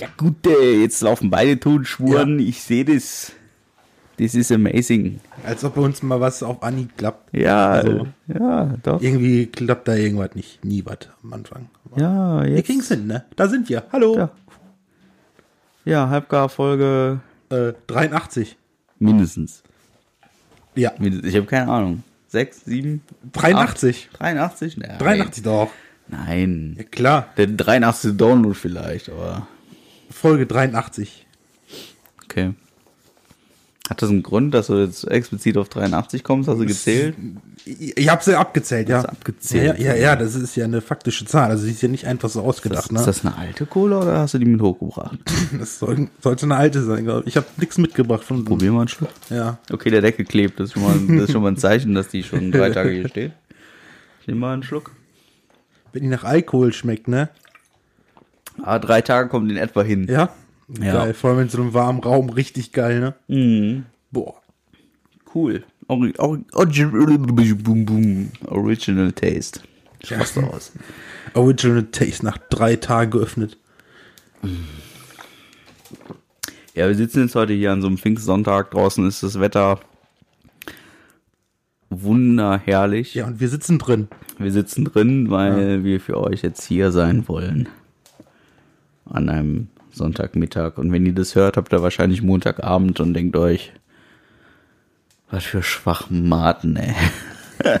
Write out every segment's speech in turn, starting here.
Ja gut, äh, jetzt laufen beide Tonspuren. Ich sehe das. Das ist amazing. Als ob bei uns mal was auf Anhieb klappt. Ja, Also- ja, doch. Irgendwie klappt da irgendwas nicht. Nie was am Anfang. Aber Ja, Wir jetzt. kriegen's hin, ne? Da sind wir. Hallo. Ja. Ja, Halbgar-Folge Äh, 83. mindestens. Ja. Ich habe keine Ahnung. Sechs, sieben, 83. acht, 83? Nein. 83 doch. Nein. Ja, klar. Der 83. Download vielleicht, aber Folge 83. okay. Hat das einen Grund, dass du jetzt explizit auf 83 kommst? Hast du gezählt? Ich, ich hab's ja abgezählt, ja. Abgezählt? Ja, ja, ja, das ist ja eine faktische Zahl. Also sie ist ja nicht einfach so ausgedacht, Ist ne? das eine alte Cola oder hast du die mit hochgebracht? Das soll, sollte eine alte sein, glaube ich. Ich habe nichts mitgebracht von Probier mal einen Schluck. Ja. Okay, der Deckel klebt. Das ist schon mal, das ist schon mal ein Zeichen, dass die schon drei Tage hier steht. Ich nehme mal einen Schluck. Wenn die nach Alkohol schmeckt, ne? Ah, drei Tage kommt in etwa hin. Ja. Ja. Geil. Vor allem in so einem warmen Raum richtig geil, ne? Mhm. Boah. Cool. Ori Ori boom. Original Taste. Schaust du aus. Original Taste nach drei Tagen geöffnet. Ja, wir sitzen jetzt heute hier an so einem Pfingstsonntag. Draußen ist das Wetter wunderherrlich. Ja, und wir sitzen drin. Wir sitzen drin, weil wir für euch jetzt hier sein wollen. An einem Sonntagmittag. Und wenn ihr das hört, habt ihr wahrscheinlich Montagabend und denkt euch, was für Schwachmaten, ey.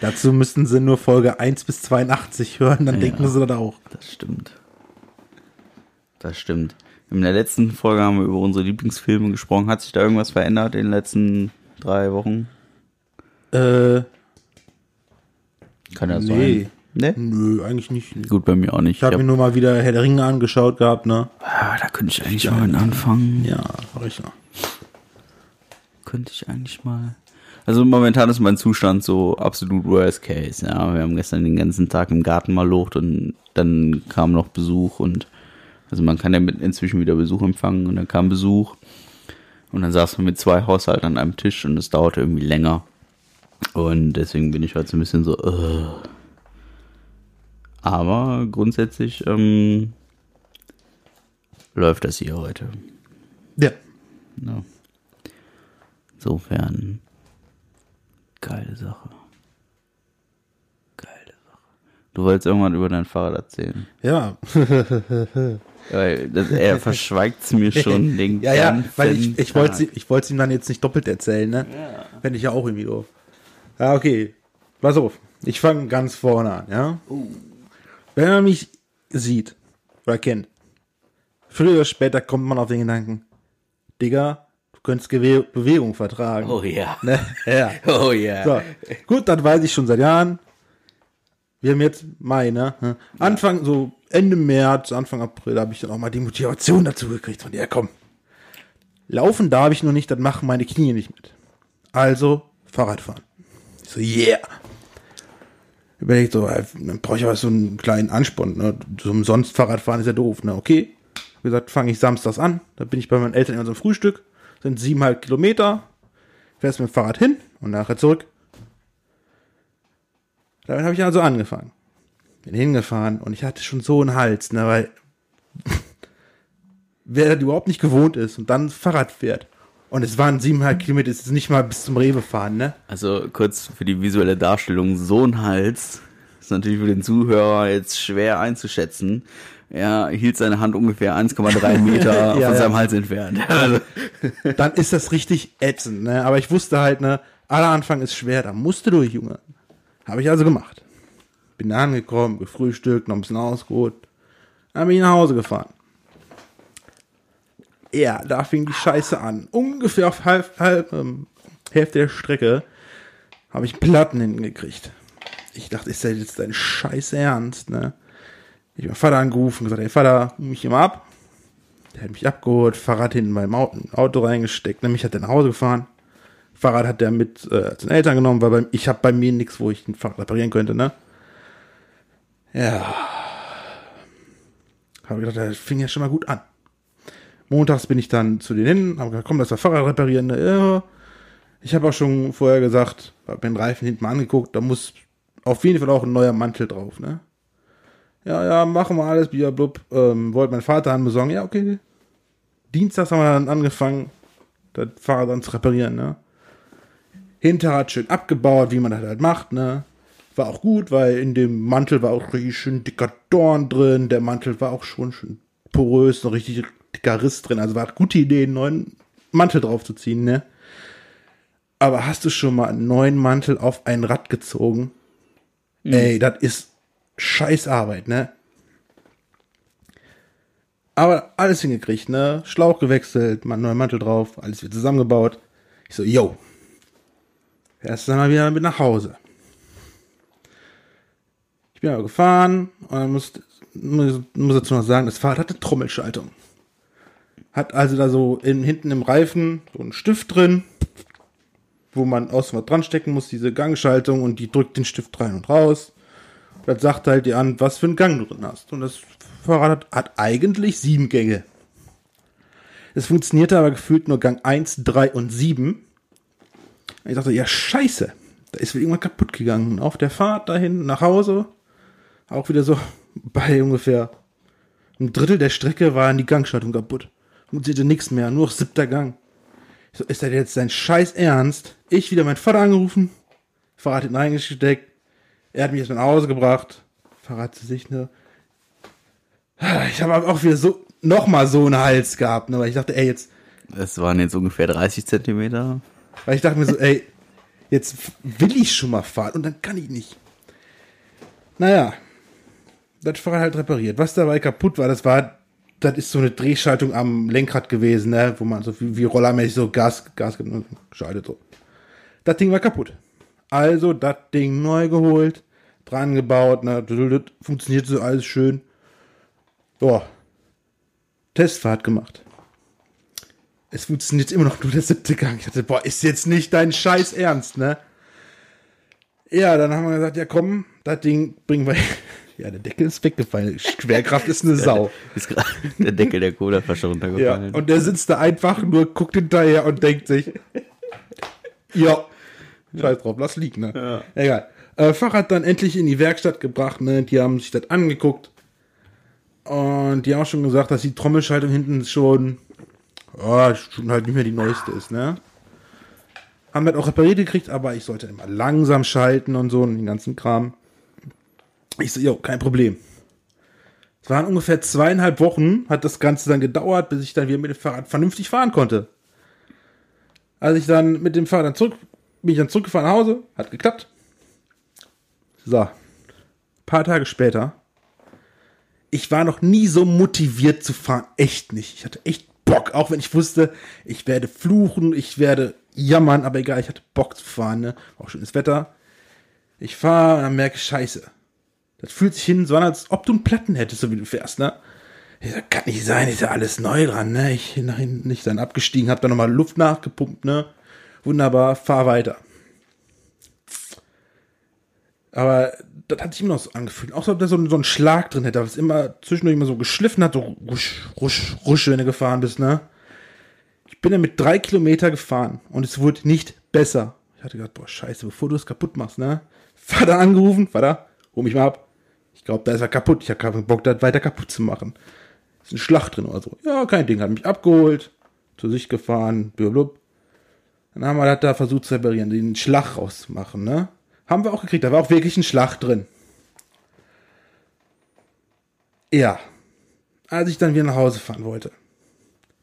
Dazu müssten sie nur Folge 1 bis 82 hören, dann denken sie das auch. Das stimmt. Das stimmt. In der letzten Folge haben wir über unsere Lieblingsfilme gesprochen. Hat sich da irgendwas verändert in den letzten drei Wochen? Äh, Kann ja Nee. sein. Ne? nö, eigentlich nicht. Gut, bei mir auch nicht. Ich habe mir nur mal wieder Herr der Ringe angeschaut gehabt, ne? ah, da könnte ich eigentlich mal mit anfangen. Ja, richtig. Könnte ich eigentlich mal. Also momentan ist mein Zustand so absolut worst case. Ja, wir haben gestern den ganzen Tag im Garten mal locht und dann kam noch Besuch und also man kann ja mit inzwischen wieder Besuch empfangen und dann kam Besuch und dann saßen wir mit zwei Haushalten an einem Tisch und es dauerte irgendwie länger und deswegen bin ich heute so ein bisschen so. Uh. Aber grundsätzlich ähm, läuft das hier heute. Ja. Ja. Insofern, geile Sache. Geile Sache. Du wolltest irgendwann über dein Fahrrad erzählen. Ja. Weil das, er verschweigt es mir schon den ja, ja, weil ich, ich wollte wollte ihm dann jetzt nicht doppelt erzählen, ne? Fände ich ja auch irgendwie doof. Ja, okay. Pass auf. Ich fange ganz vorne an, ja? Wenn man mich sieht oder kennt, früher oder später kommt man auf den Gedanken, Digga, du könntest Gewe Bewegung vertragen. Oh ja. Ne? Ja. Oh ja. So, gut, das weiß ich schon seit Jahren. Wir haben jetzt Mai, ne? Anfang, so Ende März, Anfang April, habe ich dann auch mal die Motivation dazu gekriegt von ja komm. Laufen darf ich noch nicht, das machen meine Knie nicht mit. Also Fahrradfahren. Ich so, yeah. Überlegt so, äh, dann brauche ich aber so einen kleinen Ansporn. Ne? So umsonst Fahrradfahren ist ja doof. Ne? Okay. Wie gesagt, fange ich samstags an. Da bin ich bei meinen Eltern in unserem Frühstück. Sind siebeneinhalb Kilometer. Fährst mit dem Fahrrad hin und nachher zurück. Damit habe ich also angefangen. Bin hingefahren und ich hatte schon so einen Hals, ne, weil wer überhaupt nicht gewohnt ist und dann Fahrrad fährt. Und es waren siebeneinhalb Kilometer, es ist nicht mal bis zum Rewe fahren, ne? Also kurz für die visuelle Darstellung, so ein Hals ist natürlich für den Zuhörer jetzt schwer einzuschätzen. Er hielt seine Hand ungefähr 1,3 Meter Ja, von ja. seinem Hals entfernt. Also, Dann ist das richtig ätzend, ne? Aber ich wusste halt, ne, aller Anfang ist schwer, da musst du durch, Junge. Habe ich also gemacht. Bin da angekommen, gefrühstückt, noch ein bisschen ausgeruht. Dann bin ich nach Hause gefahren. Ja, da fing die Scheiße an. Ungefähr auf halb, halb, ähm, Hälfte der Strecke habe ich Platten hingekriegt. Ich dachte, ist das jetzt dein Scheiß Ernst, ne? Ich hab meinen Vater angerufen und gesagt, ey Vater, mich mal ab. Der hat mich abgeholt, Fahrrad hinten beim Auto, reingesteckt, ne, mich hat er nach Hause gefahren. Fahrrad hat er mit äh, zu den Eltern genommen, weil bei, ich habe bei mir nichts, wo ich ein Fahrrad reparieren könnte, ne? Ja. Habe gedacht, das fing ja schon mal gut an. Montags bin ich dann zu denen hin, habe gesagt, komm, lass das Fahrrad reparieren. Ne? Ich habe auch schon vorher gesagt, habe mir den Reifen hinten mal angeguckt, da muss auf jeden Fall auch ein neuer Mantel drauf, ne? Ja, ja, machen wir alles, blub. Ähm, wollte mein Vater dann besorgen. Ja, okay. Dienstags haben wir dann angefangen, das Fahrrad dann zu reparieren, ne? Hinterrad schön abgebaut, wie man das halt macht, ne? War auch gut, weil in dem Mantel war auch richtig schön dicker Dorn drin. Der Mantel war auch schon schön porös, richtig dicker Riss drin. Also war eine gute Idee, einen neuen Mantel draufzuziehen, ne? Aber hast du schon mal einen neuen Mantel auf ein Rad gezogen? Mhm. Ey, das ist scheiß Arbeit, ne? Aber alles hingekriegt, ne? Schlauch gewechselt, mal einen neuen Mantel drauf, alles wird zusammengebaut. Ich so, yo. Erst dann mal wieder mit nach Hause. Ich bin aber gefahren und dann muss, muss, muss dazu noch sagen, das Fahrrad hatte Trommelschaltung. Hat also da so in, hinten im Reifen so einen Stift drin, wo man außen was dran stecken muss, diese Gangschaltung und die drückt den Stift rein und raus. Das sagt halt dir an, was für einen Gang du drin hast. Und das Fahrrad hat, hat eigentlich sieben Gänge. Es funktionierte aber gefühlt nur Gang 1, 3 und 7. Und ich dachte, ja, scheiße. Da ist irgendwas kaputt gegangen. Auf der Fahrt dahin nach Hause, auch wieder so bei ungefähr ein Drittel der Strecke war die Gangschaltung kaputt funktionierte nichts mehr, nur noch siebter Gang. So, ist das jetzt sein Scheiß Ernst? Ich wieder meinen Vater angerufen, Fahrrad hinten reingesteckt, er hat mich jetzt nach Hause gebracht, Fahrrad zu sich, ne? Ich habe auch wieder so, nochmal so einen Hals gehabt, ne, weil ich dachte, ey, jetzt. Das waren jetzt ungefähr 30 Zentimeter. Weil ich dachte mir so, ey, jetzt will ich schon mal fahren und dann kann ich nicht. Naja, das Fahrrad halt repariert. Was dabei kaputt war, das war das ist so eine Drehschaltung am Lenkrad gewesen, ne, wo man so wie, wie rollermäßig so Gas, Gas schaltet so. Das Ding war kaputt. Also das Ding neu geholt, dran gebaut, ne, funktioniert so alles schön. Boah. Testfahrt gemacht. Es funktioniert immer noch nur der siebte Gang. Ich dachte, boah, ist jetzt nicht dein Scheiß Ernst, ne? Ja, dann haben wir gesagt, ja komm, das Ding bringen wir ja, der Deckel ist weggefallen. Schwerkraft ist eine Sau. Ist der Deckel der Cola-Flasche runtergefallen. Ja, und der sitzt da einfach nur, guckt hinterher und denkt sich, ja, scheiß drauf, lass liegen, ne? Ja. Egal. Äh, Fahrrad dann endlich in die Werkstatt gebracht, ne? Die haben sich das angeguckt. Und die haben auch schon gesagt, dass die Trommelschaltung hinten schon, oh, schon halt nicht mehr die neueste ist, ne? Haben das auch repariert gekriegt, aber ich sollte immer langsam schalten und so und den ganzen Kram. Ich so, jo, kein Problem. Es waren ungefähr zweieinhalb Wochen, hat das Ganze dann gedauert, bis ich dann wieder mit dem Fahrrad vernünftig fahren konnte. Als ich dann mit dem Fahrrad zurück, bin ich dann zurückgefahren nach Hause, hat geklappt. So. Paar Tage später. Ich war noch nie so motiviert zu fahren. Echt nicht. Ich hatte echt Bock, auch wenn ich wusste, ich werde fluchen, ich werde jammern, aber egal, ich hatte Bock zu fahren, ne? Auch schönes Wetter. Ich fahre und dann merke ich, scheiße. Das fühlt sich hin so an, als ob du einen Platten hättest, so wie du fährst, ne? Ich sag, kann nicht sein, ist ja alles neu dran, ne? Ich nachhin nicht dann abgestiegen, hab dann nochmal Luft nachgepumpt, ne? Wunderbar, fahr weiter. Aber das hat sich immer noch so angefühlt. Auch so, ob da so, so einen Schlag drin hätte, was immer zwischendurch immer so geschliffen hat, so rusch, rusch, rusch, wenn du gefahren bist, ne? Ich bin dann mit drei Kilometer gefahren und es wurde nicht besser. Ich hatte gedacht, boah, scheiße, bevor du es kaputt machst, ne? Vater angerufen, Vater, hol mich mal ab. Ich glaube, da ist er kaputt. Ich habe keinen Bock, das weiter kaputt zu machen. Ist ein Schlag drin oder so. Ja, kein Ding. Hat mich abgeholt, zu sich gefahren, blub. Dann haben wir das da versucht zu reparieren, den Schlag rauszumachen, ne? Haben wir auch gekriegt. Da war auch wirklich ein Schlag drin. Ja. Als ich dann wieder nach Hause fahren wollte.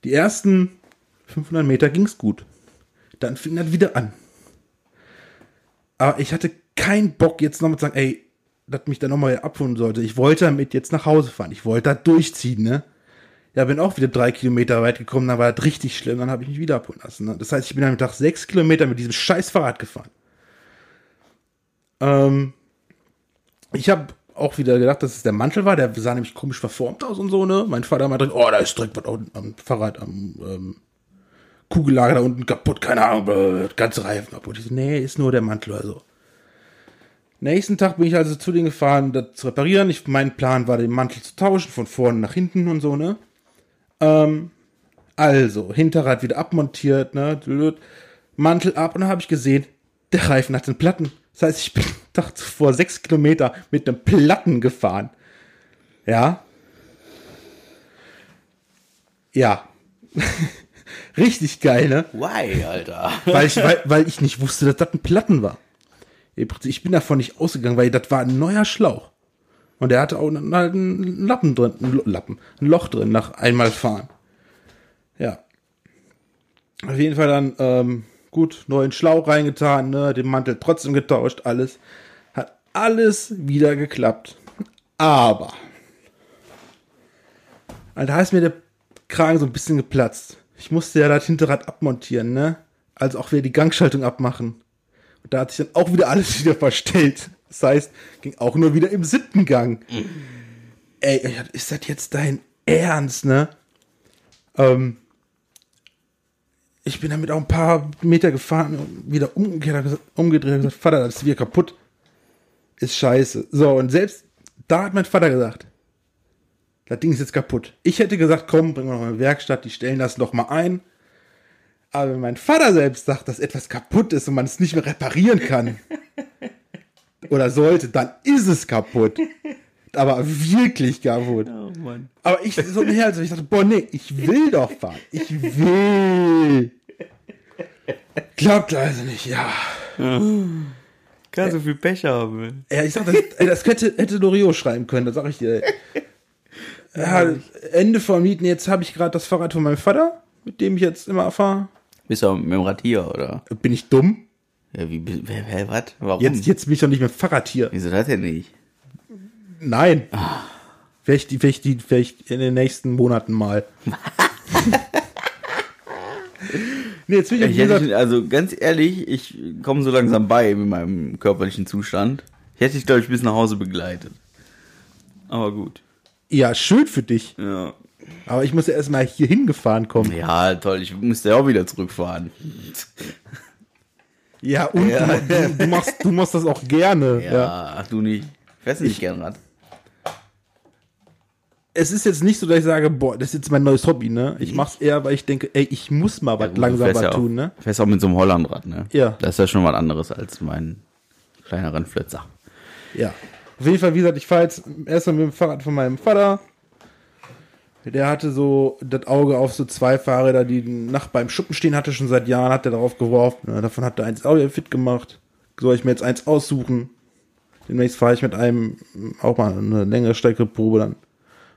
Die ersten 500 Meter ging's gut. Dann fing das wieder an. Aber ich hatte keinen Bock jetzt nochmal zu sagen, ey, dass mich dann nochmal abholen sollte. Ich wollte damit jetzt nach Hause fahren. Ich wollte da durchziehen, ne? Ja, bin auch wieder drei Kilometer weit gekommen, dann war das richtig schlimm, dann habe ich mich wieder abholen lassen. Ne? Das heißt, ich bin am Tag sechs Kilometer mit diesem scheiß Fahrrad gefahren. Ähm, ich habe auch wieder gedacht, dass es der Mantel war, der sah nämlich komisch verformt aus und so, ne? Mein Vater drin, oh, da ist direkt was am Fahrrad, am ähm, Kugellager da unten kaputt, keine Ahnung, äh, ganze Reifen kaputt. Ich so, nee, ist nur der Mantel oder so. Nächsten Tag bin ich also zu denen gefahren, das zu reparieren. Ich, mein Plan war, den Mantel zu tauschen, von vorne nach hinten und so, ne? Ähm, also, Hinterrad wieder abmontiert, ne? Mantel ab und dann habe ich gesehen, der Reifen hat den Platten. Das heißt, ich bin Tag zuvor sechs Kilometer mit einem Platten gefahren. Ja. Ja. Richtig geil, ne? Why, Alter? Weil ich, weil, weil ich nicht wusste, dass das ein Platten war. Ich bin davon nicht ausgegangen, weil das war ein neuer Schlauch. Und der hatte auch einen, einen Lappen drin, ein Lappen, ein Loch drin nach einmal fahren. Ja. Auf jeden Fall dann, ähm, gut, neuen Schlauch reingetan, ne, den Mantel trotzdem getauscht, alles. Hat alles wieder geklappt. Aber. Da ist mir der Kragen so ein bisschen geplatzt. Ich musste ja das Hinterrad abmontieren, ne? Also auch wieder die Gangschaltung abmachen. Da hat sich dann auch wieder alles wieder verstellt. Das heißt, ging auch nur wieder im siebten Gang. Ey, ist das jetzt dein Ernst, ne? Ähm, ich bin damit auch ein paar Meter gefahren und wieder umgekehrt, umgedreht und gesagt, Vater, das ist wieder kaputt. Ist scheiße. So, und selbst da hat mein Vater gesagt, das Ding ist jetzt kaputt. Ich hätte gesagt, komm, bringen wir noch mal in die Werkstatt, die stellen das noch mal ein. Aber wenn mein Vater selbst sagt, dass etwas kaputt ist und man es nicht mehr reparieren kann oder sollte, dann ist es kaputt. Aber wirklich kaputt. Oh Mann. Aber ich so ein Herz, ich dachte, boah, nee, ich will doch fahren. Ich will. Glaubt also nicht, ja. Kann so viel Pech haben. Ja, ich sag, das, das hätte, hätte Loriot schreiben können, das sag ich dir. Ja, Ende vom Lied, jetzt habe ich gerade das Fahrrad von meinem Vater, mit dem ich jetzt immer fahre. Bist du mit dem Rad hier, oder? Bin ich dumm? Ja, wie, wer, wer, was? Warum? Jetzt, jetzt bin ich doch nicht mehr Fahrrad hier. Wieso das denn nicht? Nein. Vielleicht, vielleicht, vielleicht in den nächsten Monaten mal. nee, jetzt bin ich, Ich hätte, also ganz ehrlich, ich komme so langsam bei mit meinem körperlichen Zustand. Ich hätte dich, glaube ich, bis nach Hause begleitet. Aber gut. ja, schön für dich. Ja. Aber ich muss ja erstmal hier hingefahren kommen. Ja, toll, ich musste ja auch wieder zurückfahren. Ja, und Ja. Du, du, machst, du machst das auch gerne. Ja, Ja. ach du nicht. Fährst du nicht gern Rad? Es ist jetzt nicht so, dass ich sage, boah, das ist jetzt mein neues Hobby, ne? Ich mach's eher, weil ich denke, ey, ich muss mal was Gut, du langsam fährst was ja tun, ne? Fährst auch mit so einem Hollandrad, ne? Ja. Das ist ja schon was anderes als mein kleiner Rennflitzer. Ja. Auf jeden Fall, wie gesagt, ich fahre jetzt erstmal mit dem Fahrrad von meinem Vater. Der hatte so das Auge auf so zwei Fahrräder, die nach beim Schuppen stehen hatte, schon seit Jahren, hat er darauf geworfen. Ja, davon hat er eins auch fit gemacht. Soll ich mir jetzt eins aussuchen? Demnächst fahre ich mit einem auch mal eine längere Strecke Probe dann.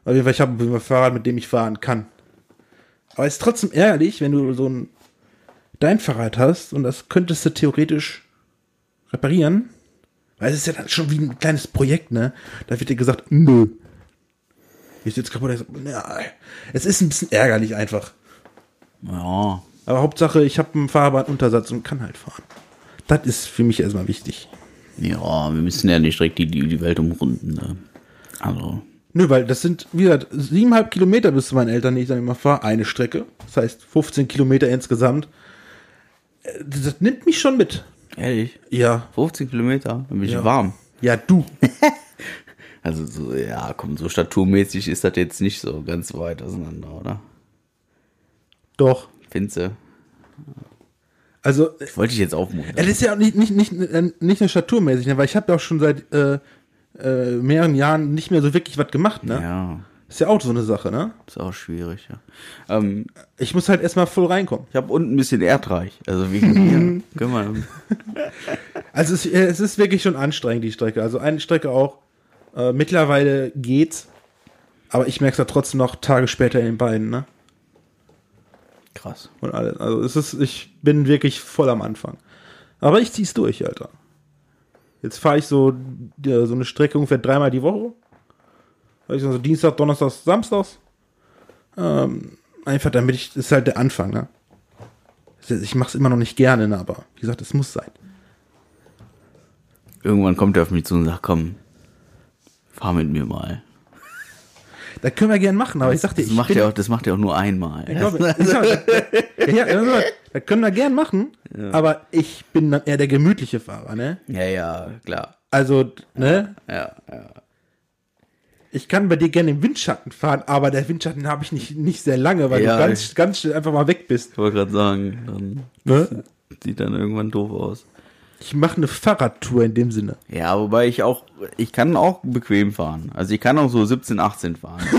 Auf jeden Fall, ich habe ein Fahrrad, mit dem ich fahren kann. Aber es ist trotzdem ärgerlich, wenn du so ein dein Fahrrad hast und das könntest du theoretisch reparieren. Weil es ist ja dann schon wie ein kleines Projekt, ne? Da wird dir gesagt, nö. Ist jetzt kaputt. Ja, es ist ein bisschen ärgerlich einfach. Ja. Aber Hauptsache, ich habe einen Fahrbahnuntersatz und kann halt fahren. Das ist für mich erstmal wichtig. Ja, wir müssen ja nicht direkt die, die, Welt umrunden, ne? Also. Nö, weil das sind, wie gesagt, siebeneinhalb Kilometer bis zu meinen Eltern, die ich dann immer fahre. Eine Strecke. Das heißt 15 Kilometer insgesamt. Äh, Das nimmt mich schon mit. Ehrlich? Ja. 15 Kilometer? Dann bin ich Ja. warm. Ja, du. Also so, ja, komm, so staturmäßig ist das jetzt nicht so ganz weit auseinander, oder? Doch. Findest du? Also, Das wollte ich jetzt aufmuntern. Es ist ja auch nicht, nicht, nicht, äh, nicht nur staturmäßig, ne? weil ich habe ja auch schon seit äh, äh, mehreren Jahren nicht mehr so wirklich was gemacht, ne? Ja, Ist ja auch so eine Sache, ne? ist auch schwierig, ja. Ähm, Ich muss halt erstmal voll reinkommen. ich habe unten ein bisschen erdreich. Also wegen mir. Können wir. Also es, äh, es ist wirklich schon anstrengend, die Strecke. Also eine Strecke auch. Äh, mittlerweile geht's. Aber ich merke es ja trotzdem noch Tage später in den Beinen, ne? Krass. Und alles. Also es ist, ich bin wirklich voll am Anfang. Aber ich zieh's durch, Alter. Jetzt fahre ich so, so eine Strecke ungefähr dreimal die Woche. Fahr ich so Dienstag, Donnerstag, Samstags. Ähm, einfach damit ich, das ist halt der Anfang, ne? Ich mach's immer noch nicht gerne, ne, aber wie gesagt, es muss sein. Irgendwann kommt er auf mich zu und sagt, komm, fahr mit mir mal. Das können wir gern machen, aber ich sagte, Das ich macht bin, er auch, das macht er auch nur einmal. Ich glaube, ich sag, ja, ja, das können wir gern machen, aber ich bin dann eher der gemütliche Fahrer, ne? Ja, ja, klar. Also, ne? Ja, ja. Ich kann bei dir gerne im Windschatten fahren, aber der Windschatten habe ich nicht, nicht sehr lange, weil Ja, du ganz, ganz schnell einfach mal weg bist. Ich wollte gerade sagen, dann Ne? sieht dann irgendwann doof aus. Ich mache eine Fahrradtour in dem Sinne. Ja, wobei ich auch, ich kann auch bequem fahren. Also ich kann auch so 17, 18 fahren.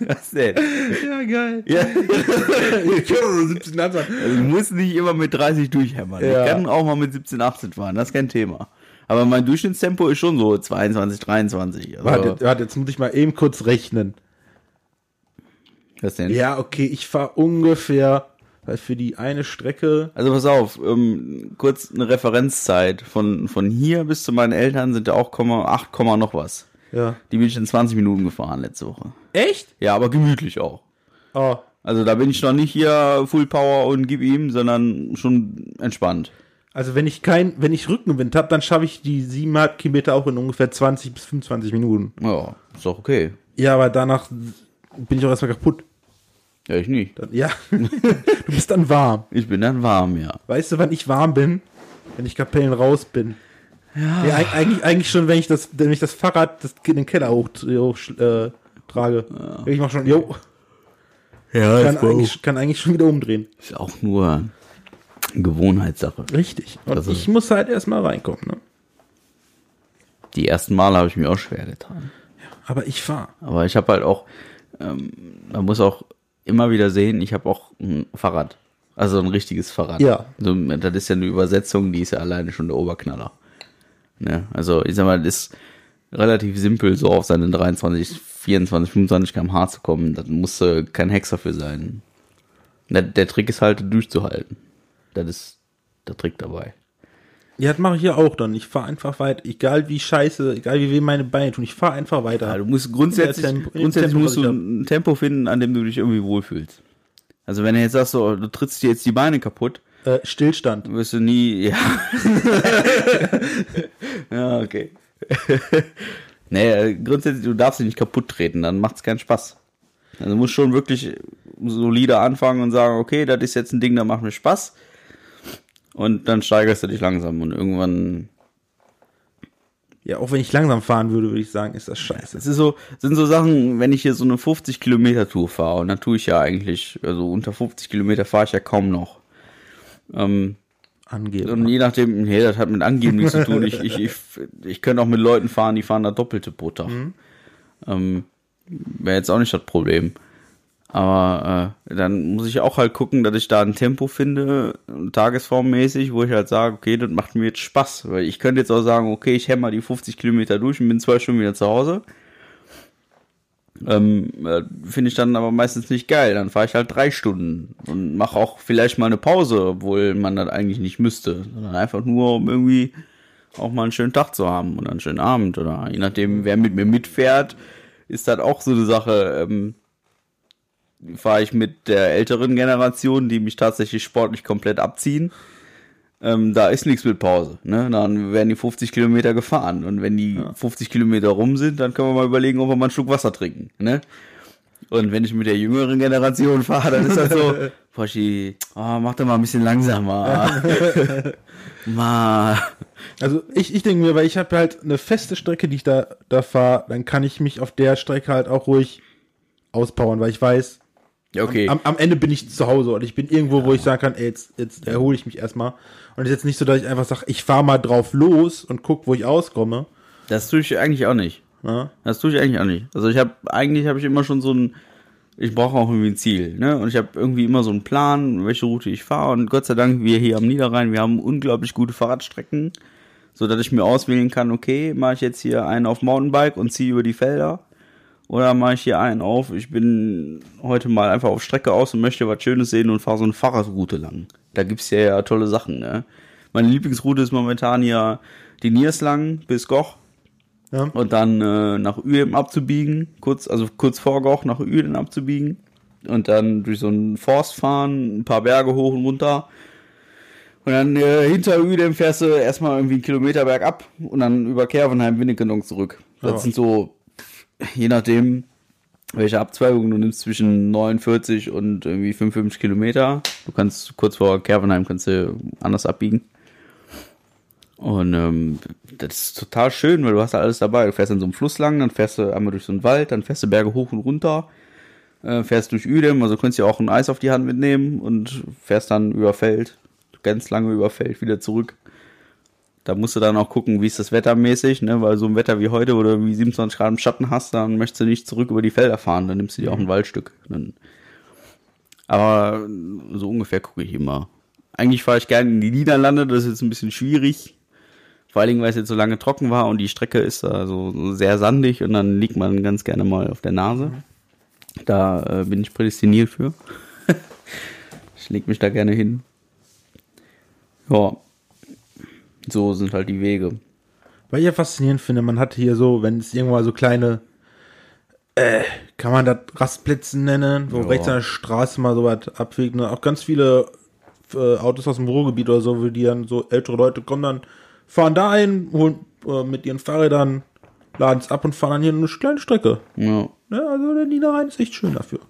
Was denn? Ja, geil. Ja, Ich kann nur 17 Jahre. also du musst nicht immer mit 30 durchhämmern. Ja. Ich kann auch mal mit 17, 18 fahren, das ist kein Thema. Aber mein Durchschnittstempo ist schon so 22, 23. Also, Warte, warte, jetzt muss ich mal eben kurz rechnen. was denn? Ja, okay, ich fahre ungefähr, weil für die eine Strecke. Also pass auf, ähm, kurz eine Referenzzeit. Von, von hier bis zu meinen Eltern sind ja auch 8, Komma noch was. Ja. Die bin ich in 20 Minuten gefahren letzte Woche. Echt? Ja, aber gemütlich auch. Oh. Also da bin ich noch nicht hier Full Power und gib ihm, sondern schon entspannt. Also wenn ich kein, wenn ich Rückenwind habe, dann schaffe ich die 7,5 Kilometer auch in ungefähr 20 bis 25 Minuten. Ja, ist doch okay. Ja, aber danach bin ich auch erstmal kaputt. Ja, ich nicht. Dann, ja. du bist dann warm. Ich bin dann warm, ja. Weißt du, wann ich warm bin? Wenn ich Kapellen raus bin. Ja. eig- eigentlich, eigentlich schon, wenn ich das, wenn ich das Fahrrad das in den Keller hoch, hoch äh, trage. Ich mach schon, jo, Ja, kann eigentlich, kann eigentlich schon wieder umdrehen. ist auch nur Gewohnheitssache. Richtig. Und Also- ich muss halt erstmal reinkommen, ne? Die ersten Male habe ich mir auch schwer getan. Aber ich fahr. Aber ich habe halt auch, ähm, man muss auch immer wieder sehen, ich habe auch ein Fahrrad. Also ein richtiges Fahrrad. Ja. So, das ist ja eine Übersetzung, die ist ja alleine schon der Oberknaller. Ne? Also ich sag mal, das ist relativ simpel, so auf seine 23, 24, 25 km/h zu kommen. Da musste kein Hexer für sein. Der, der Trick ist halt durchzuhalten. Das ist der Trick dabei. Ja, das mache ich ja auch dann. Ich fahr einfach weiter. Egal wie scheiße, egal wie weh meine Beine tun, ich fahr einfach weiter. Ja, du musst grundsätzlich, Tempo- grundsätzlich Tempo, musst du ein Tempo finden, an dem du dich irgendwie wohlfühlst. Also wenn du jetzt sagst, so, du trittst dir jetzt die Beine kaputt, Äh, Stillstand. wirst du nie, ja. ja, okay. nee, äh, grundsätzlich, du darfst dich nicht kaputt treten, dann macht's keinen Spaß. Also du musst schon wirklich solide anfangen und sagen, okay, das ist jetzt ein Ding, da macht mir Spaß. Und dann steigerst du dich langsam und irgendwann Ja, auch wenn ich langsam fahren würde, würde ich sagen, ist das scheiße. Es ist so, sind so Sachen, wenn ich hier so eine 50 Kilometer Tour fahre, und dann tue ich ja eigentlich, also unter 50 Kilometer fahre ich ja kaum noch. Ähm, Angeben. und je nachdem, nee, das hat mit Angeben nichts zu tun. Ich, ich, ich, ich könnte auch mit Leuten fahren, die fahren da Doppelte pro Tag. Ähm, Wäre jetzt auch nicht das Problem. Aber äh, dann muss ich auch halt gucken, dass ich da ein Tempo finde, tagesformmäßig, wo ich halt sage, okay, das macht mir jetzt Spaß. Weil ich könnte jetzt auch sagen, okay, ich hämmer die 50 Kilometer durch und bin zwei Stunden wieder zu Hause. Ähm, äh, finde ich dann aber meistens nicht geil. Dann fahre ich halt drei Stunden und mache auch vielleicht mal eine Pause, obwohl man das eigentlich nicht müsste, sondern einfach nur, um irgendwie auch mal einen schönen Tag zu haben oder einen schönen Abend oder je nachdem, wer mit mir mitfährt, ist das auch so eine Sache. Ähm, fahre ich mit der älteren Generation, die mich tatsächlich sportlich komplett abziehen. Ähm, da ist nichts mit Pause. Ne? Dann werden die 50 Kilometer gefahren. Und wenn die 50 Kilometer rum sind, dann können wir mal überlegen, ob wir mal einen Schluck Wasser trinken. Ne? Und wenn ich mit der jüngeren Generation fahre, dann ist das so, Poschi, oh, mach doch mal ein bisschen langsamer. Also ich, ich denke mir, weil ich habe halt eine feste Strecke, die ich da, da fahre, dann kann ich mich auf der Strecke halt auch ruhig auspowern, weil ich weiß, Ja, okay. am, am Ende bin ich zu Hause und ich bin irgendwo, wo ich sagen kann, ey, jetzt, jetzt erhole ich mich erstmal. Und es ist jetzt nicht so, dass ich einfach sage, ich fahre mal drauf los und guck, wo ich auskomme. Das tue ich eigentlich auch nicht. Ja? Das tue ich eigentlich auch nicht. Also ich habe eigentlich habe ich immer schon so ein ich brauche auch irgendwie ein Ziel, ne? Und ich habe irgendwie immer so einen Plan, welche Route ich fahre und Gott sei Dank wir hier am Niederrhein, wir haben unglaublich gute Fahrradstrecken, so dass ich mir auswählen kann, okay, mache ich jetzt hier einen auf Mountainbike und ziehe über die Felder oder mache ich hier einen auf, ich bin heute mal einfach auf Strecke aus und möchte was Schönes sehen und fahre so eine Fahrradroute lang. Da gibt's ja, ja tolle Sachen, ne? Meine Lieblingsroute ist momentan hier die Nierslang bis Goch Ja. und dann äh, nach Uedem abzubiegen, kurz, also kurz vor Goch nach Uedem abzubiegen und dann durch so einen Forst fahren, ein paar Berge hoch und runter. Und dann äh, hinter Uedem fährst du erstmal irgendwie einen Kilometer bergab und dann über Kervenheim, Winnekenong zurück. Das Ja. sind so, je nachdem, welche Abzweigung du nimmst, zwischen 49 und irgendwie 55 Kilometer. Du kannst kurz vor Kervenheim kannst du anders abbiegen. Und ähm, das ist total schön, weil du hast da alles dabei. Du fährst an so einem Fluss lang, dann fährst du einmal durch so einen Wald, dann fährst du Berge hoch und runter, äh, fährst durch Uedem, also kannst du auch ein Eis auf die Hand mitnehmen und fährst dann über Feld. ganz lange überfällt, wieder zurück. Da musst du dann auch gucken, wie ist das wettermäßig, ne? Weil so ein Wetter wie heute, du wie 27 Grad im Schatten hast, dann möchtest du nicht zurück über die Felder fahren, dann nimmst du dir auch ein Waldstück. Dann aber so ungefähr gucke ich immer. Eigentlich fahre ich gerne in die Niederlande, das ist jetzt ein bisschen schwierig. Vor allen Dingen, weil es jetzt so lange trocken war und die Strecke ist da so sehr sandig und dann liegt man ganz gerne mal auf der Nase. Da äh, bin ich prädestiniert für. ich leg mich da gerne hin. Ja. So sind halt die Wege. Weil ich ja faszinierend finde, man hat hier so, wenn es irgendwo so kleine, äh, kann man das Rastplätze nennen, wo Ja. rechts an der Straße mal so was abwägt. Ne? Auch ganz viele äh, Autos aus dem Ruhrgebiet oder so, wo die dann so ältere Leute kommen dann, fahren da ein, holen äh, mit ihren Fahrrädern, laden es ab und fahren dann hier eine kleine Strecke. Ja, Ja, also der Niederrhein ist echt schön dafür.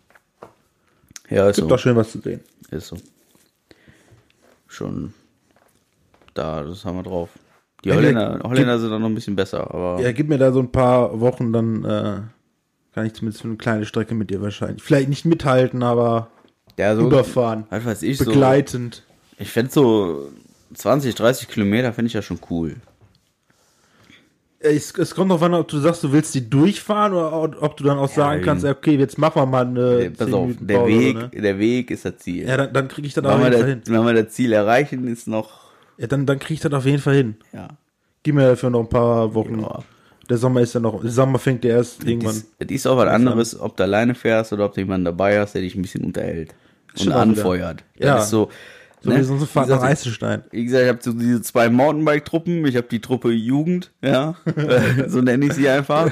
ja ist Gibt so. auch schön was zu sehen. Ist so. Schon da, das haben wir drauf. Die Ja, Holländer, Holländer sind dann noch ein bisschen besser, aber Ja, gib mir da so ein paar Wochen, dann äh, kann ich zumindest für eine kleine Strecke mit dir wahrscheinlich. Vielleicht nicht mithalten, aber ja, so, überfahren. was weiß ich, so, Begleitend. ich fände so 20, 30 Kilometer fände ich ja schon cool. Es, es kommt drauf an, ob du sagst, du willst die durchfahren oder ob du dann auch sagen wenn- kannst, okay, jetzt machen wir mal eine Der, pass 10 auf, der Weg, Ne? der Weg ist das Ziel. Ja, dann, dann kriege ich das auf wenn, wir das, wenn wir das Ziel erreichen, ist noch, Ja, dann, dann kriege ich das auf jeden Fall hin. ja, Gib mir dafür noch ein paar Wochen. Ja. Der Sommer ist ja noch, der Sommer fängt ja erst irgendwann. Es ist auch was anderes, ob du alleine fährst oder ob du jemanden dabei hast, der dich ein bisschen unterhält und anfeuert. Ja. Das ist so, so ne? wie so eine Fahrt Wie nach Eisenstein. Wie gesagt, ich habe so diese zwei Mountainbike-Truppen. Ich habe die Truppe Jugend, ja, äh, so nenne ich sie einfach.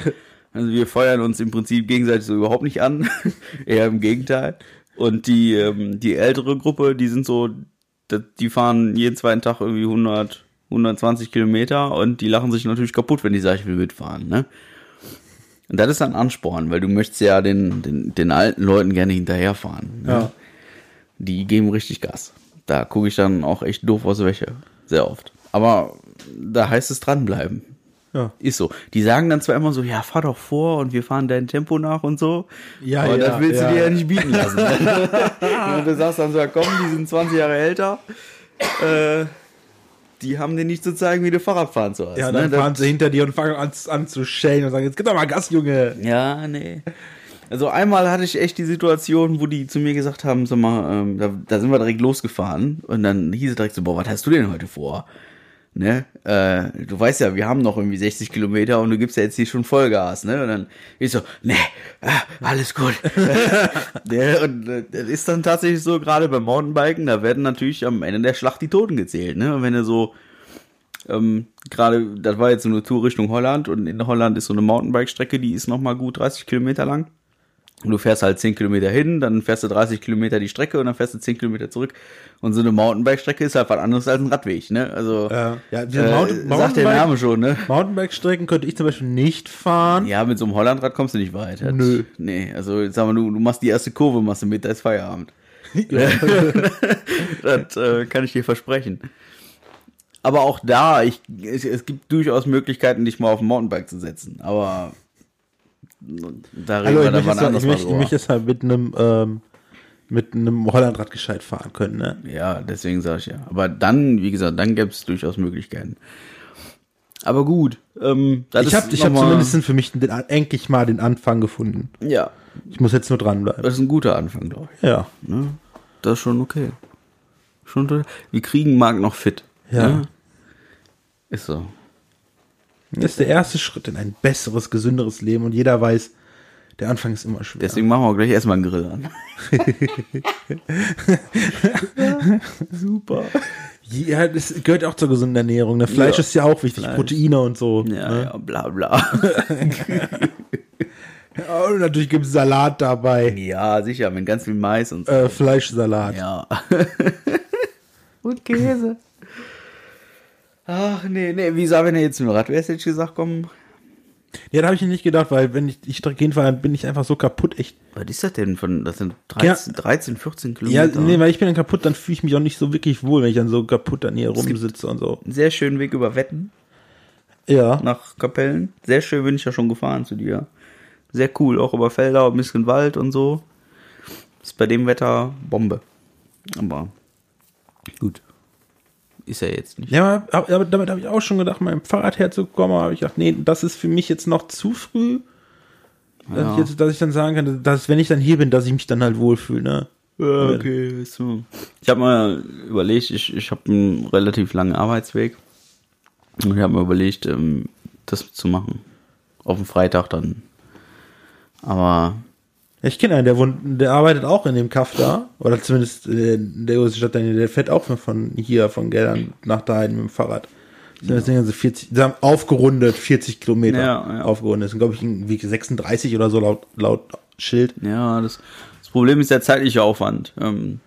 Also wir feuern uns im Prinzip gegenseitig so überhaupt nicht an, eher im Gegenteil. Und die ähm, die ältere Gruppe, die sind so, die fahren jeden zweiten Tag irgendwie 100, 120 Kilometer und die lachen sich natürlich kaputt, wenn die sagen, ich will mitfahren, ne? Und das ist dann Ansporn, weil du möchtest ja den, den, den alten Leuten gerne hinterherfahren. Ne? Ja. die geben richtig Gas. Da gucke ich dann auch echt doof aus der Wäsche. Sehr oft. Aber da heißt es dranbleiben. Ja. Ist so. Die sagen dann zwar immer so, ja, fahr doch vor und wir fahren dein Tempo nach und so. Ja, aber ja, das willst ja. du dir ja nicht bieten lassen. und du sagst dann so, ja, komm, die sind 20 Jahre älter. Äh, die haben dir nicht zu zeigen, wie du Fahrrad fahren sollst. Ja, ne? dann Das- fahren sie hinter dir und fangen an, an zu schellen und sagen, jetzt gib doch mal Gas, Junge. Ja, nee. Also einmal hatte ich echt die Situation, wo die zu mir gesagt haben, sag mal, ähm, da, da sind wir direkt losgefahren und dann hieß es direkt so, boah, was hast du denn heute vor? Ne? Äh, du weißt ja, wir haben noch irgendwie 60 Kilometer und du gibst ja jetzt hier schon Vollgas, ne? Und dann ich so, ne, ah, alles gut. Der, und äh, das ist dann tatsächlich so, gerade beim Mountainbiken, da werden natürlich am Ende der Schlacht die Toten gezählt, ne? Und wenn du so ähm, gerade, das war jetzt so eine Tour Richtung Holland und in Holland ist so eine Mountainbike-Strecke, die ist nochmal gut 30 Kilometer lang. Und du fährst halt 10 Kilometer hin, dann fährst du 30 Kilometer die Strecke und dann fährst du 10 Kilometer zurück. Und so eine Mountainbike-Strecke ist halt was anderes als ein Radweg, ne? Also, Ja, ja, diese äh, Mountain- sagt der Name schon, ne? Mountainbike-Strecken könnte ich zum Beispiel nicht fahren. Ja, mit so einem Hollandrad kommst du nicht weit. Das, Nö. Nee, also jetzt sagen wir, du, du machst die erste Kurve, machst du mit, da ist Feierabend. das äh, kann ich dir versprechen. Aber auch da, ich, es, es gibt durchaus Möglichkeiten, dich mal auf ein Mountainbike zu setzen. Aber da reden Hallo, wir ich dann wann ich, anders mal möchte, ich drüber. möchte jetzt halt mit einem ähm, mit einem Hollandrad gescheit fahren können, ne? Ja, deswegen sage ich ja. Aber dann, wie gesagt, dann gäbe es durchaus Möglichkeiten. Aber gut. Ähm, Ich habe ich hab zumindest für mich den, endlich mal den Anfang gefunden. Ja, Ich muss jetzt nur dranbleiben. das ist ein guter Anfang, glaube ich. Ja. Ne? Das ist schon okay. Schon. Wir kriegen Marc noch fit. Ja. Ne? Ist so. Das ist der erste Schritt in ein besseres, gesünderes Leben und jeder weiß, der Anfang ist immer schwer. Deswegen machen wir gleich erstmal einen Grill an. Super. Ja, das gehört auch zur gesunden Ernährung. Ne? Fleisch Ja, ist ja auch wichtig, Fleisch. Proteine und so. Ja, ne? ja, bla bla. Ja, Und natürlich gibt es Salat dabei. ja, sicher, mit ganz viel Mais und so. Äh, Fleischsalat. Ja. und Käse. Ach, nee, nee, wie sah, wenn er jetzt mit dem Rad wärst, hätte ich gesagt, komm. Ja, da habe ich nicht gedacht, weil wenn ich die Strecke hinfahre, dann bin ich einfach so kaputt. Echt. Was ist das denn von, das sind 13, 13 14 Ja, Kilometer. nee, weil ich bin dann kaputt, dann fühle ich mich auch nicht so wirklich wohl, wenn ich dann so kaputt an ihr rumsitze und so. Einen sehr schönen Weg über Wetten. Ja. nach Kapellen. Sehr schön bin ich ja schon gefahren zu dir. Sehr cool, auch über Felder, ein bisschen Wald und so. Ist bei dem Wetter Bombe. Aber gut. Ist er jetzt nicht. Ja, aber, damit habe ich auch schon gedacht, mit dem Fahrrad herzukommen, aber habe ich gedacht, nee, das ist für mich jetzt noch zu früh, dass, Ja. ich, jetzt, dass ich dann sagen kann, dass wenn ich dann hier bin, dass ich mich dann halt wohlfühle, ne? Ja, okay, so. Ich habe mal überlegt, ich, ich habe einen relativ langen Arbeitsweg. Und ich habe mir überlegt, ähm, das zu machen. Auf dem Freitag dann. Aber ich kenne einen, der, wohnt, der arbeitet auch in dem Kaff da, oder zumindest äh, in der großen Stadt, der fährt auch von hier, von Geldern nach dahin mit dem Fahrrad. Das sind also 40, sie haben aufgerundet 40 Kilometer Ja, ja. aufgerundet. Das sind, glaube ich, irgendwie 36 oder so laut, laut Schild. ja, das, das Problem ist der zeitliche Aufwand. Ähm,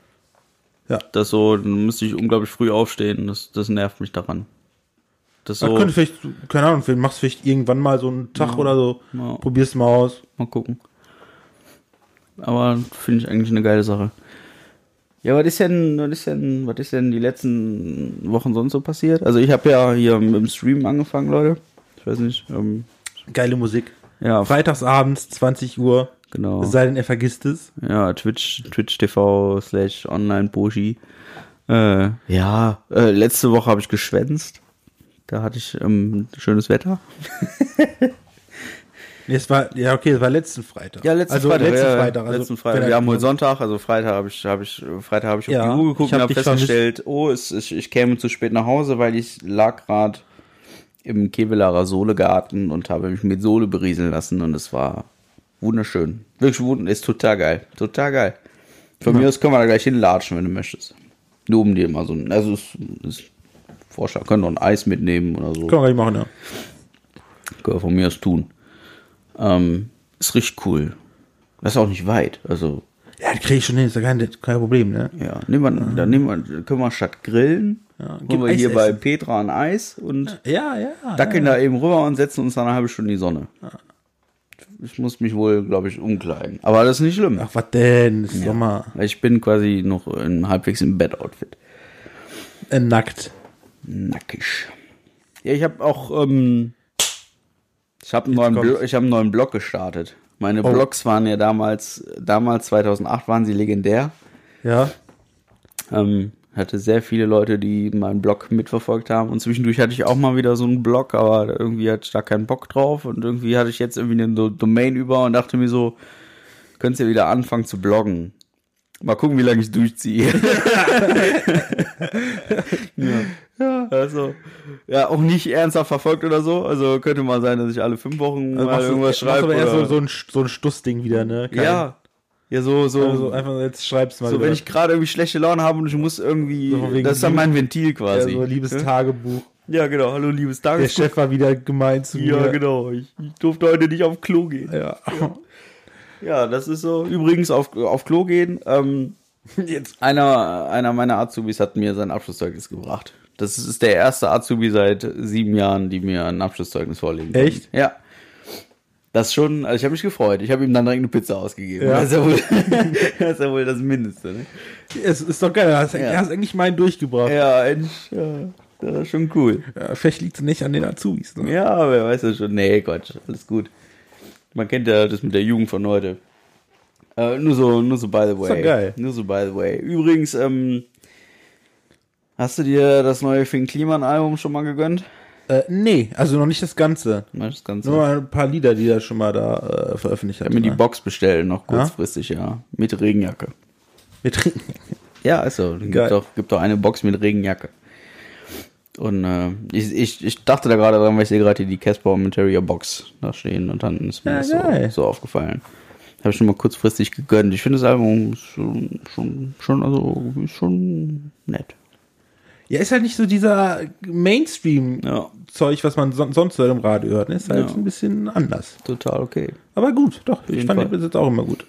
Ja. Das so, dann müsste ich unglaublich früh aufstehen. Das, das nervt mich daran. Das So. so, könnte vielleicht, keine Ahnung, machst vielleicht irgendwann mal so einen Tag oder so, Ja. probierst mal aus. Mal gucken. Aber finde ich eigentlich eine geile Sache. Ja, was ist denn, was ist denn, was ist denn die letzten Wochen sonst so passiert? Also ich habe ja hier mit dem Stream angefangen, Leute. Ich weiß nicht. Ähm, Geile Musik. ja, Freitagsabends, 20 Uhr. genau. Es sei denn, er vergisst es. Ja, Twitch, Twitch TV slash online Boshi. Äh, ja, äh, letzte Woche habe ich geschwänzt. Da hatte ich ähm, schönes Wetter. Nee, es war, ja, okay, es war letzten Freitag. Ja, letzten also, Freitag. Letzten ja, Freitag. Also, letzten Freitag. Wir haben heute Sonntag, also Freitag habe ich, habe ich, Freitag habe ich auf Ja, die Uhr geguckt ich und hab habe festgestellt, oh, es, ich, ich käme zu spät nach Hause, weil ich lag gerade im Kevelarer Sohlegarten und habe mich mit Sohle berieseln lassen und es war wunderschön. Wirklich wunderschön, ist total geil. Total geil. Von mir aus können wir da gleich hinlatschen, wenn du möchtest. Nur um dir mal so ein, also es ist Vorschlag, können doch ein Eis mitnehmen oder so. Kann man gleich machen, ja. Können wir von mir aus tun. Ähm, ist richtig cool. Das ist auch nicht weit. Also, Ja, das kriege ich schon hin, ist ja kein, kein Problem, ne? ja, nehmen wir, dann nehmen wir, können wir statt grillen, Ja, gib wir Eis hier bei essen. Petra ein Eis und Ja, ja. dackeln da eben rüber und setzen uns dann eine halbe Stunde in die Sonne. Ich muss mich wohl, glaube ich, umkleiden. Aber das ist nicht schlimm. Ach, was denn? Ist Sommer. Ich bin quasi noch in, halbwegs im Bett-Outfit. Äh, nackt. Nackig. Ja, ich habe auch, ähm, ich habe einen, neuen kommt's. Blo- ich hab einen neuen Blog gestartet. Meine Oh. Blogs waren ja damals, damals 2008 waren sie legendär. Ja. Ähm, hatte sehr viele Leute, die meinen Blog mitverfolgt haben. Und zwischendurch hatte ich auch mal wieder so einen Blog, aber irgendwie hatte ich da keinen Bock drauf. Und irgendwie hatte ich jetzt irgendwie eine Do- Domain über und dachte mir so, könntest ja wieder anfangen zu bloggen. Mal gucken, wie lange ich durchziehe. ja. Also, ja, auch nicht ernsthaft verfolgt oder so. Also könnte mal sein, dass ich alle fünf Wochen Also mal du- irgendwas machst schreibe. aber eher so, so ein, so ein Stussding wieder, ne? Kein- ja. Ja, so, so. Also einfach jetzt schreibst mal So, wieder. wenn ich gerade irgendwie schlechte Laune habe und ich muss irgendwie, So das ist dann mein Ventil ja, quasi. so liebes Ja? Tagebuch. Ja, genau. Hallo, liebes Der Tagesbuch. Chef war wieder gemein zu Ja, mir. genau. Ich, ich durfte heute nicht auf Klo gehen. Ja. Ja, das ist so. Übrigens auf, auf Klo gehen. Ähm, Jetzt. einer, einer meiner Azubis hat mir sein Abschlusszeugnis gebracht. Das ist der erste Azubi seit sieben Jahren, die mir ein Abschlusszeugnis vorlegen. Echt? Ja. Das schon, also ich habe mich gefreut. Ich habe ihm dann direkt eine Pizza ausgegeben. Ja. Das, ist ja wohl, das ist ja wohl das Mindeste. Ne? Es ist doch geil. Du hast, Ja. hast eigentlich meinen durchgebracht. Ja, eigentlich, ja, das ist schon cool. Ja, vielleicht liegt es nicht an den Azubis. Ne? Ja, wer weiß das schon. Nee, Quatsch, alles gut. Man kennt ja das mit der Jugend von heute. Äh, nur so, nur so by the way. doch geil. Nur so by the way. Übrigens, ähm, hast du dir das neue Finn Kliman Album schon mal gegönnt? Äh, nee, also noch nicht das Ganze. Das Ganze. Nur ein paar Lieder, die er schon mal da äh, veröffentlicht ich hat. hab mir die? Box bestellt, noch kurzfristig, ja. Mit Regenjacke. Wir trinken. Ja, ist so. Gibt doch, gibt doch eine Box mit Regenjacke. Und äh, ich, ich, ich dachte da gerade dran, weil ich sehe gerade die Casper Materia Box da stehen und dann ist mir Ja, das so, so aufgefallen. Habe ich schon mal kurzfristig gegönnt. Ich finde das Album schon, schon, schon, also schon nett. Ja, ist halt nicht so dieser Mainstream-Zeug, was man son sonst so im Radio hört. ne? Ist halt Ja. ein bisschen anders. total okay. Aber gut, doch. Ich jeden fand Fall. den bis jetzt auch immer gut.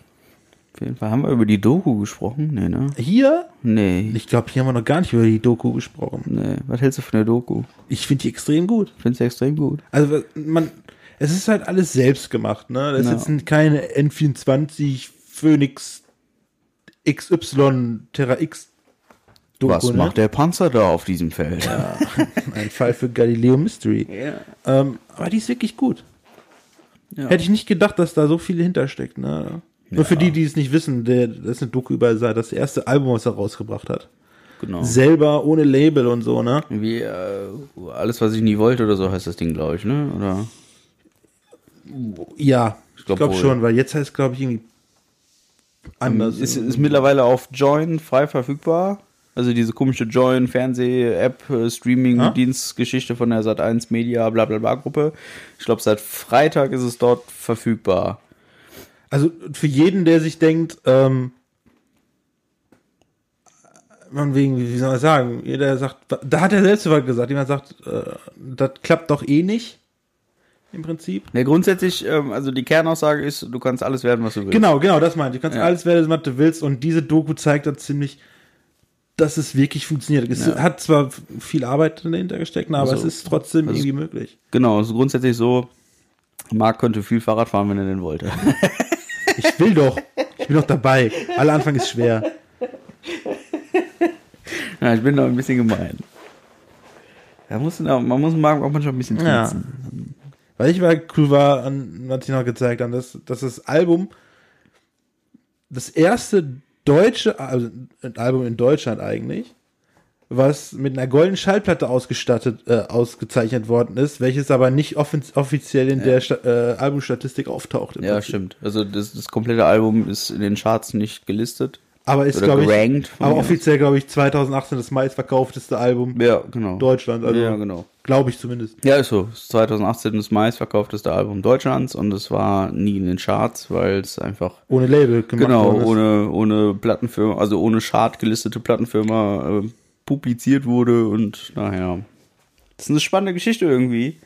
Auf jeden Fall haben wir über die Doku gesprochen. Nee, ne? Hier, Nee. ich glaube, hier haben wir noch gar nicht über die Doku gesprochen. Nee. Was hältst du von der Doku? Ich finde die extrem gut. Findest du extrem gut. Also man, es ist halt alles selbst gemacht, ne? Das ist Ja. jetzt keine N24 Phoenix XY Terra X Doku, Was ne? macht der Panzer da auf diesem Feld? Ein Fall für Galileo Mystery. Ja. Ähm, aber die ist wirklich gut. Ja. Hätte ich nicht gedacht, dass da so viel hintersteckt, ne? Nur für die, die es nicht wissen, der, das ist eine Doku über das erste Album, was er rausgebracht hat. genau. selber ohne Label und so, ne? Wie, äh, alles, was ich nie wollte oder so heißt das Ding, glaube ich, ne? Oder? Ja, ich glaub glaube wohl. schon, weil jetzt heißt es, glaube ich, irgendwie anders. Ist, ist mittlerweile auf Join frei verfügbar. Also diese komische Join Fernseh-App, äh, Streaming-Dienstgeschichte von der Sat1 Media, bla bla bla Gruppe. Ich glaube, seit Freitag ist es dort verfügbar. Also für jeden, der sich denkt, ähm, man wegen, wie soll man sagen, jeder sagt, da hat er selbst was gesagt, jemand sagt, äh, das klappt doch eh nicht, im Prinzip. Ja, grundsätzlich, ähm, also die Kernaussage ist, du kannst alles werden, was du willst. Genau, genau, das meinte ich. Du kannst Ja. alles werden, was du willst und diese Doku zeigt dann ziemlich, dass es wirklich funktioniert. Es Ja. hat zwar viel Arbeit dahinter gesteckt, aber Also, es ist trotzdem also- irgendwie möglich. Genau, es ist grundsätzlich so, Marc könnte viel Fahrrad fahren, wenn er denn wollte. Ich will doch, ich bin doch dabei. Aller Anfang ist schwer. ja, ich bin da ein bisschen gemein. Da muss, man muss Marc auch manchmal ein bisschen Ja. triezen. Weil ich mal cool war, an, was ich noch gezeigt dass, dass das Album das erste deutsche, also ein Album in Deutschland eigentlich, was mit einer goldenen Schallplatte ausgestattet, äh, ausgezeichnet worden ist, welches aber nicht offiz offiziell in der Sta äh, Albumstatistik auftaucht. Ja, Prinzip. stimmt. Also das, das komplette Album ist in den Charts nicht gelistet. Aber ist, glaube ich, aber offiziell, glaube ich, 2018 das meistverkaufteste Album Ja, genau. Deutschland. Also, ja, genau. glaube ich zumindest. Ja, ist so. Es ist 2018 das meistverkaufteste Album Deutschlands und es war nie in den Charts, weil es einfach Ohne Label gemacht genau ohne ohne Plattenfirma, also ohne Chart gelistete Plattenfirma äh, publiziert wurde und naja, das ist eine spannende Geschichte irgendwie.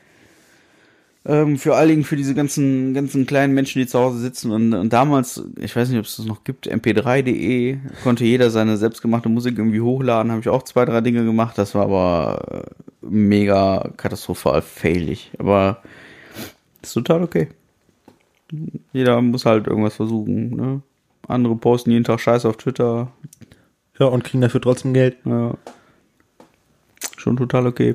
Ähm, für allen Dingen für diese ganzen ganzen kleinen Menschen, die zu Hause sitzen und, und damals, ich weiß nicht, ob es das noch gibt, mp3.de konnte jeder seine selbstgemachte Musik irgendwie hochladen, habe ich auch zwei drei Dinge gemacht, das war aber äh, mega katastrophal failig, aber ist total okay. Jeder muss halt irgendwas versuchen, ne? Andere posten jeden Tag Scheiße auf Twitter. Ja, und kriegen dafür trotzdem Geld. Ja. Schon total okay.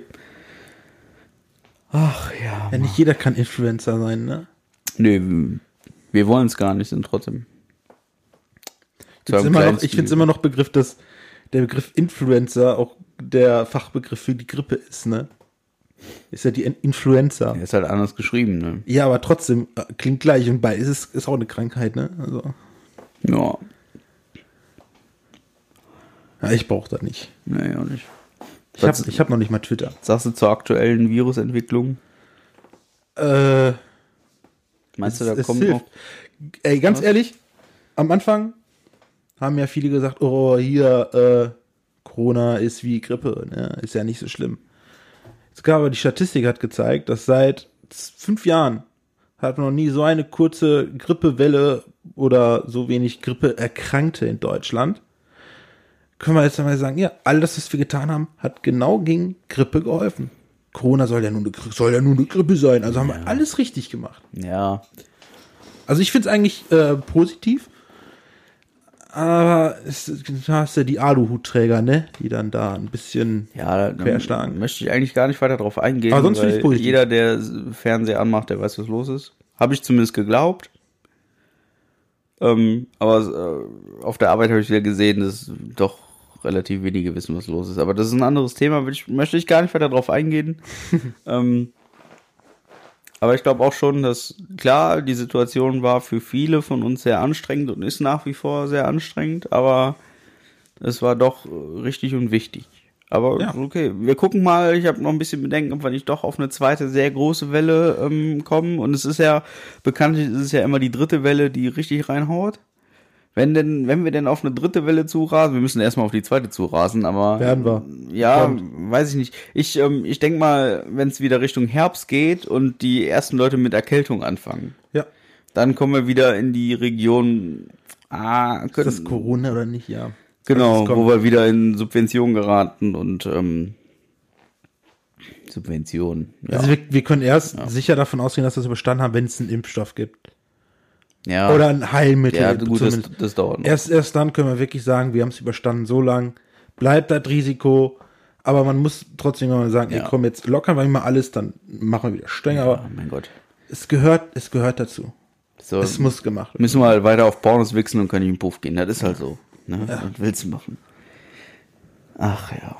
Ach ja. Ja, nicht jeder kann Influencer sein, ne? Nee, wir wollen es gar nicht, sind trotzdem. Ich finde immer, noch- ich find's immer noch Begriff, dass der Begriff Influencer auch der Fachbegriff für die Grippe ist, ne? Ist ja die In- Influenza. Er ist halt anders geschrieben, ne? Ja, aber trotzdem äh, klingt gleich und bei ist es ist auch eine Krankheit, ne? Also, Ja. ja, ich brauche das nicht. Nee, auch nicht. Ich habe hab noch nicht mal Twitter. Sagst du zur aktuellen Virusentwicklung? Äh, Meinst du, da es kommt hilft. noch? Ey, ganz Was? ehrlich, am Anfang haben ja viele gesagt, oh, hier, äh, Corona ist wie Grippe, ne? Ist ja nicht so schlimm. Jetzt gab aber die Statistik hat gezeigt, dass seit fünf Jahren hat man noch nie so eine kurze Grippewelle oder so wenig Grippeerkrankte in Deutschland. Können wir jetzt einmal sagen, ja, alles, was wir getan haben, hat genau gegen Grippe geholfen. Corona soll ja nur eine, soll ja nur eine Grippe sein. Also haben wir alles richtig gemacht. Ja. Also ich finde es eigentlich äh, positiv. Aber es, du hast ja die Aluhutträger, ne? Die dann da ein bisschen. Ja, da Querschlagen. möchte ich eigentlich gar nicht weiter drauf eingehen. Aber sonst finde ich's positiv. Jeder, der Fernseher anmacht, der weiß, was los ist. Habe ich zumindest geglaubt. Ähm, aber äh, auf der Arbeit habe ich wieder gesehen, dass doch relativ wenige wissen, was los ist. Aber das ist ein anderes Thema, ich, möchte ich gar nicht weiter drauf eingehen. ähm, aber ich glaube auch schon, dass klar, die Situation war für viele von uns sehr anstrengend und ist nach wie vor sehr anstrengend, aber es war doch richtig und wichtig. Aber Ja. okay, wir gucken mal. Ich habe noch ein bisschen Bedenken, ob wir nicht doch auf eine zweite sehr große Welle ähm, kommen. Und es ist ja bekanntlich ist es ja immer die dritte Welle, die richtig reinhaut. Wenn denn, wenn wir denn auf eine dritte Welle zurasen, wir müssen erstmal auf die zweite zurasen, aber Werden wir. ja, Kommt. weiß ich nicht. Ich, ähm, ich denke mal, wenn es wieder Richtung Herbst geht und die ersten Leute mit Erkältung anfangen, Ja. dann kommen wir wieder in die Region. Ah, Ist können, das Corona oder nicht? Ja. Genau, Also wo wir wieder in Subventionen geraten und ähm, Subventionen. Ja. Also wir, wir können erst sicher davon ausgehen, dass wir es überstanden haben, wenn es einen Impfstoff gibt. Ja. Oder ein Heilmittel. ja, gut, das, das dauert noch. Erst, erst dann können wir wirklich sagen, wir haben es überstanden so lang. Bleibt das Risiko. Aber man muss trotzdem mal sagen, Ja. ey, komm, jetzt lockern wir mal alles, dann machen wir wieder streng. Aber oh mein Gott. es gehört, es gehört dazu. So, Es muss gemacht werden. müssen wir halt weiter auf Pornos wichsen und können nicht in den Puff gehen. Das ist halt so. Ne? Was willst du machen? Ach ja.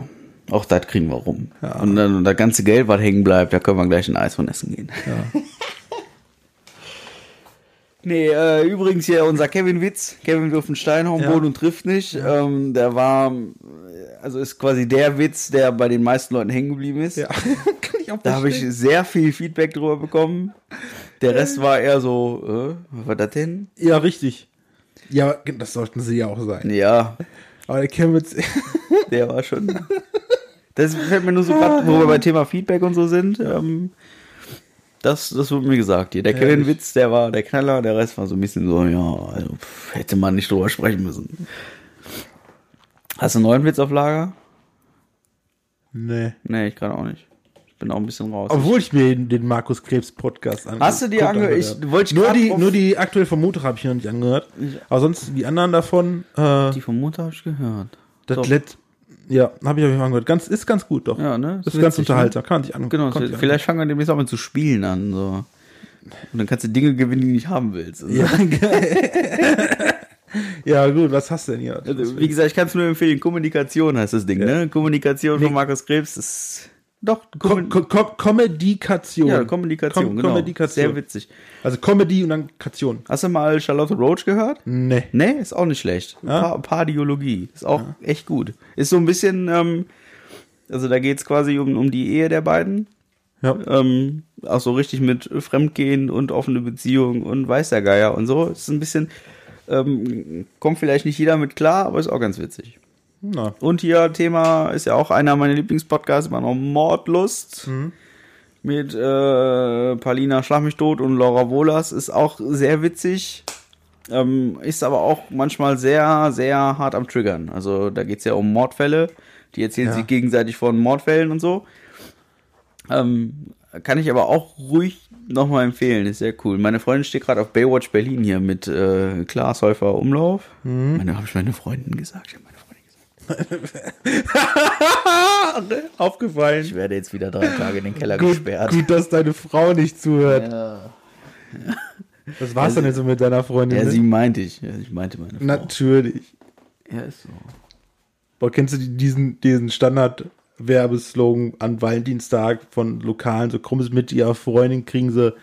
Auch das kriegen wir rum. Und dann und das ganze Geld, was hängen bleibt, da können wir gleich ein Eis von essen gehen. Ja. Nee, äh, übrigens hier unser Kevin Witz. Kevin wirft einen Stein auf den Ja. Boden und trifft nicht. Ähm, der war, also ist quasi der Witz, der bei den meisten Leuten hängen geblieben ist. ja. Kann ich auch Da habe ich sehr viel Feedback drüber bekommen. Der Rest war eher so, äh, was war das denn? Ja, richtig. Ja, das sollten sie ja auch sein. Ja, Aber der Chemnitz, der war schon. Das fällt mir nur so gerade, wo wir bei Thema Feedback und so sind. Ähm, das, das wurde mir gesagt hier. Der Kevin Herrlich. Witz, der war der Knaller, der Rest war so ein bisschen so, ja, also, pff, hätte man nicht drüber sprechen müssen. Hast du einen neuen Witz auf Lager? nee. Nee, ich gerade auch nicht. Ich bin auch ein bisschen raus. Obwohl ich mir den, den Markus Krebs Podcast angehört Hast du die angehört? Ich wollte ich nur die, nur die aktuell vom Montag habe ich noch nicht angehört. Aber sonst die anderen davon, äh, die vom Montag habe ich gehört. das Doch. Let, ja, habe ich auf jeden Fall angehört. Ganz, ist ganz gut, doch. Ja, ne? Ist, Ist ganz witzig, unterhaltsam. Kann man sich an, Genau, vielleicht fangen wir demnächst auch mal zu spielen an. So. Und dann kannst du Dinge gewinnen, die du nicht haben willst. Also, Ja, ja, gut, was hast du denn hier? also, wie gesagt, ich kann es nur empfehlen. Kommunikation heißt das Ding, ne? Kommunikation von Markus Krebs ist doch Kom Kom Kom Kommunikation. ja, Kommunikation, Kom genau. Sehr witzig. Also Comedy und dann Kation. Hast du mal Charlotte Roach gehört? Nee. Nee, ist auch nicht schlecht. Pa Pardiologie. Ist auch echt gut. Ist so ein bisschen, ähm, also da geht es quasi um, um die Ehe der beiden. Ja. Ähm, auch so richtig mit Fremdgehen und offene Beziehung und weiß der Geier und so. Ist ein bisschen, ähm, kommt vielleicht nicht jeder mit klar, aber ist auch ganz witzig. Na. Und hier Thema ist ja auch einer meiner Lieblingspodcasts, immer noch Mordlust. Mit äh, Palina Schlag mich tot und Laura Wohlers ist auch sehr witzig. Ähm, ist aber auch manchmal sehr, sehr hart am Triggern. Also da geht es ja um Mordfälle. Die erzählen Ja. sich gegenseitig von Mordfällen und so. Ähm, kann ich aber auch ruhig nochmal empfehlen. Ist sehr cool. Meine Freundin steht gerade auf Baywatch Berlin hier mit äh, Klaas Häufer Umlauf. Meine, habe ich meine Freundin gesagt? Ich habe meine Freundin gesagt. Aufgefallen. Ich werde jetzt wieder drei Tage in den Keller Gut, gesperrt. gut, dass deine Frau nicht zuhört. Ja. Was war's denn jetzt so mit deiner Freundin? ja, ne? sie meinte ich. Ja, ich meinte meine Frau. Natürlich. Ja, ist so. Boah, kennst du die- diesen, diesen Standard-Werbeslogan an Valentinstag von Lokalen? So krummes mit ihrer Freundin kriegen sie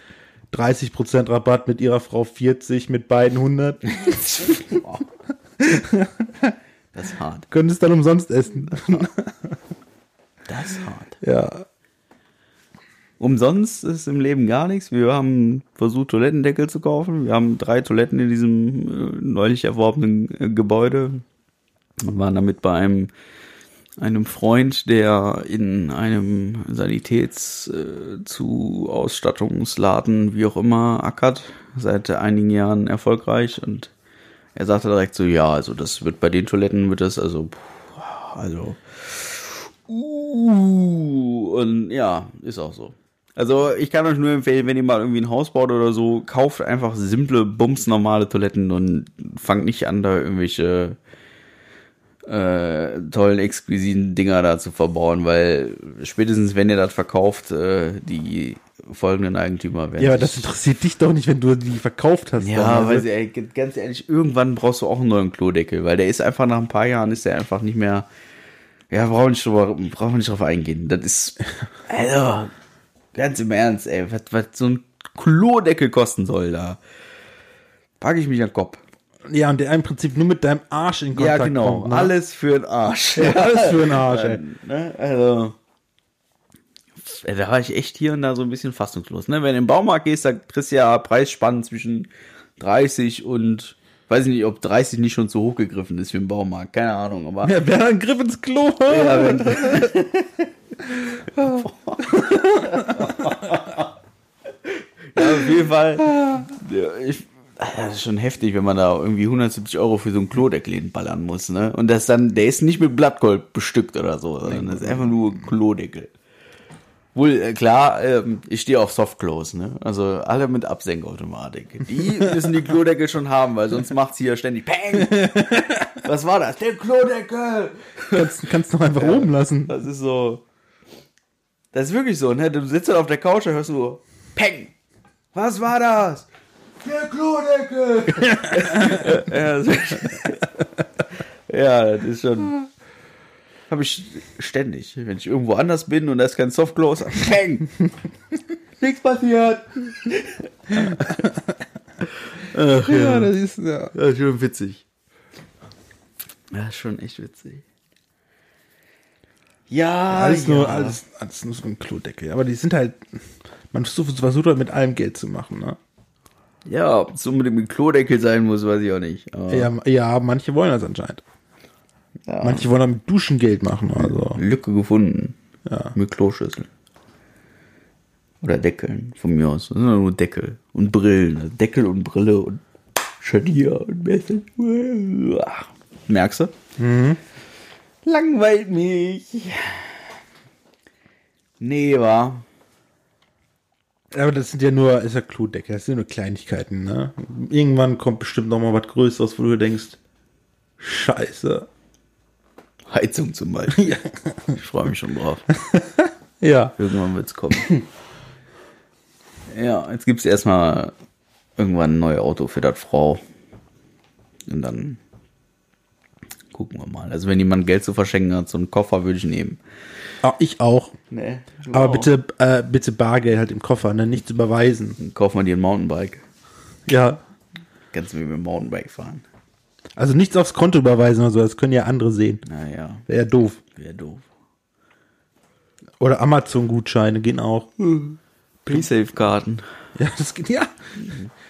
30% Rabatt, mit ihrer Frau 40, mit beiden 100. Das ist hart. Können es dann umsonst essen. Das ist hart. ja. Umsonst ist im Leben gar nichts. Wir haben versucht, Toilettendeckel zu kaufen. Wir haben drei Toiletten in diesem äh, neulich erworbenen äh, Gebäude. Wir waren damit bei einem, einem Freund, der in einem Sanitäts äh, wie auch immer, ackert. Seit einigen Jahren erfolgreich. Und er sagte direkt so, ja, also das wird bei den Toiletten, wird das also, also, uh, und ja, ist auch so. Also ich kann euch nur empfehlen, wenn ihr mal irgendwie ein Haus baut oder so, kauft einfach simple, bumsnormale Toiletten und fangt nicht an, da irgendwelche äh, tollen, exquisiten Dinger da zu verbauen, weil spätestens, wenn ihr das verkauft, äh, die folgenden Eigentümer werden Ja, aber das interessiert dich doch nicht, wenn du die verkauft hast. ja, dann. Also, weil sie, ey, ganz ehrlich, irgendwann brauchst du auch einen neuen Klodeckel, weil der ist einfach nach ein paar Jahren ist der einfach nicht mehr. Ja, brauchen wir nicht drüber, brauchen nicht drauf eingehen. Das ist, also, ganz im Ernst, ey, was, was so ein Klodeckel kosten soll da. Packe ich mich an den Kopf. ja, und der im Prinzip nur mit deinem Arsch in Kontakt Ja, genau. kommt. Ne? Alles für den Arsch. Alles für den Arsch, ey. ne? Also, äh, da war ich echt hier und da so ein bisschen fassungslos. Ne? Wenn du in den Baumarkt gehst, da kriegst du ja Preisspannen zwischen 30 und, weiß ich nicht, ob 30 nicht schon zu hoch gegriffen ist für den Baumarkt. Keine Ahnung, aber. Ja, wer hat einen Griff ins Klo? Ja, ja, auf jeden Fall. Ja, ich, das ist schon heftig, wenn man da irgendwie 170 Euro für so einen Klodeckel hinballern muss, ne? Und das dann, der ist nicht mit Blattgold bestückt oder so, sondern das ist einfach nur ein Klodeckel. Wohl, äh, klar, ähm, ich stehe auf Softclose, ne? Also alle mit Absenkautomatik. Die müssen die Klodeckel schon haben, weil sonst macht's hier ständig Peng! Was war das? Der Klodeckel! kannst, kannst noch einfach oben lassen. Das ist so. Das ist wirklich so, ne? Du sitzt dann auf der Couch und hörst so, Peng! Was war das? Der Klodeckel! ja, das ist, ja, das ist schon. Habe ich ständig. Wenn ich irgendwo anders bin und da ist kein Softclose, bang! Nichts passiert. Ach, ja. das ist ja. ja ist schon witzig. Ja, ist schon echt witzig. Ja, alles, ja. Nur, alles, alles nur so ein Klodeckel. Aber die sind halt, man versucht, versucht halt mit allem Geld zu machen, ne? Ja, ob es unbedingt mit Klodeckel sein muss, weiß ich auch nicht. Ja, ja, manche wollen das anscheinend. Ja. Manche wollen damit Duschen Geld machen, also. Lücke gefunden. Ja. Mit Kloschüssel. Oder Deckeln, von mir aus. Das sind nur Deckel. Und Brillen. Also Deckel und Brille und Scharnier und Messer. Merkst du? Langweilt mich. Nee, war. Aber das sind ja nur, ist ja Klodeckel, das sind nur Kleinigkeiten, ne? Irgendwann kommt bestimmt noch mal was Größeres, wo du denkst, Scheiße. Heizung zum Beispiel. Ja. Ich freue mich schon drauf. Ja. Irgendwann wird's kommen. ja, jetzt gibt's erstmal irgendwann ein neues Auto für das Frau. Und dann gucken wir mal. Also wenn jemand Geld zu verschenken hat, so einen Koffer würde ich nehmen. Ah, ich auch. Nee. Aber bitte, äh, bitte Bargeld halt im Koffer, ne? Nichts überweisen. Dann kaufen wir dir ein Mountainbike. Ja. Kannst du mit dem Mountainbike fahren. Also nichts aufs Konto überweisen oder so, das können ja andere sehen. Naja, Wäre ja doof. wäre doof. Oder Amazon-Gutscheine gehen auch. Pre-Safe-Karten. Ja, das geht, ja.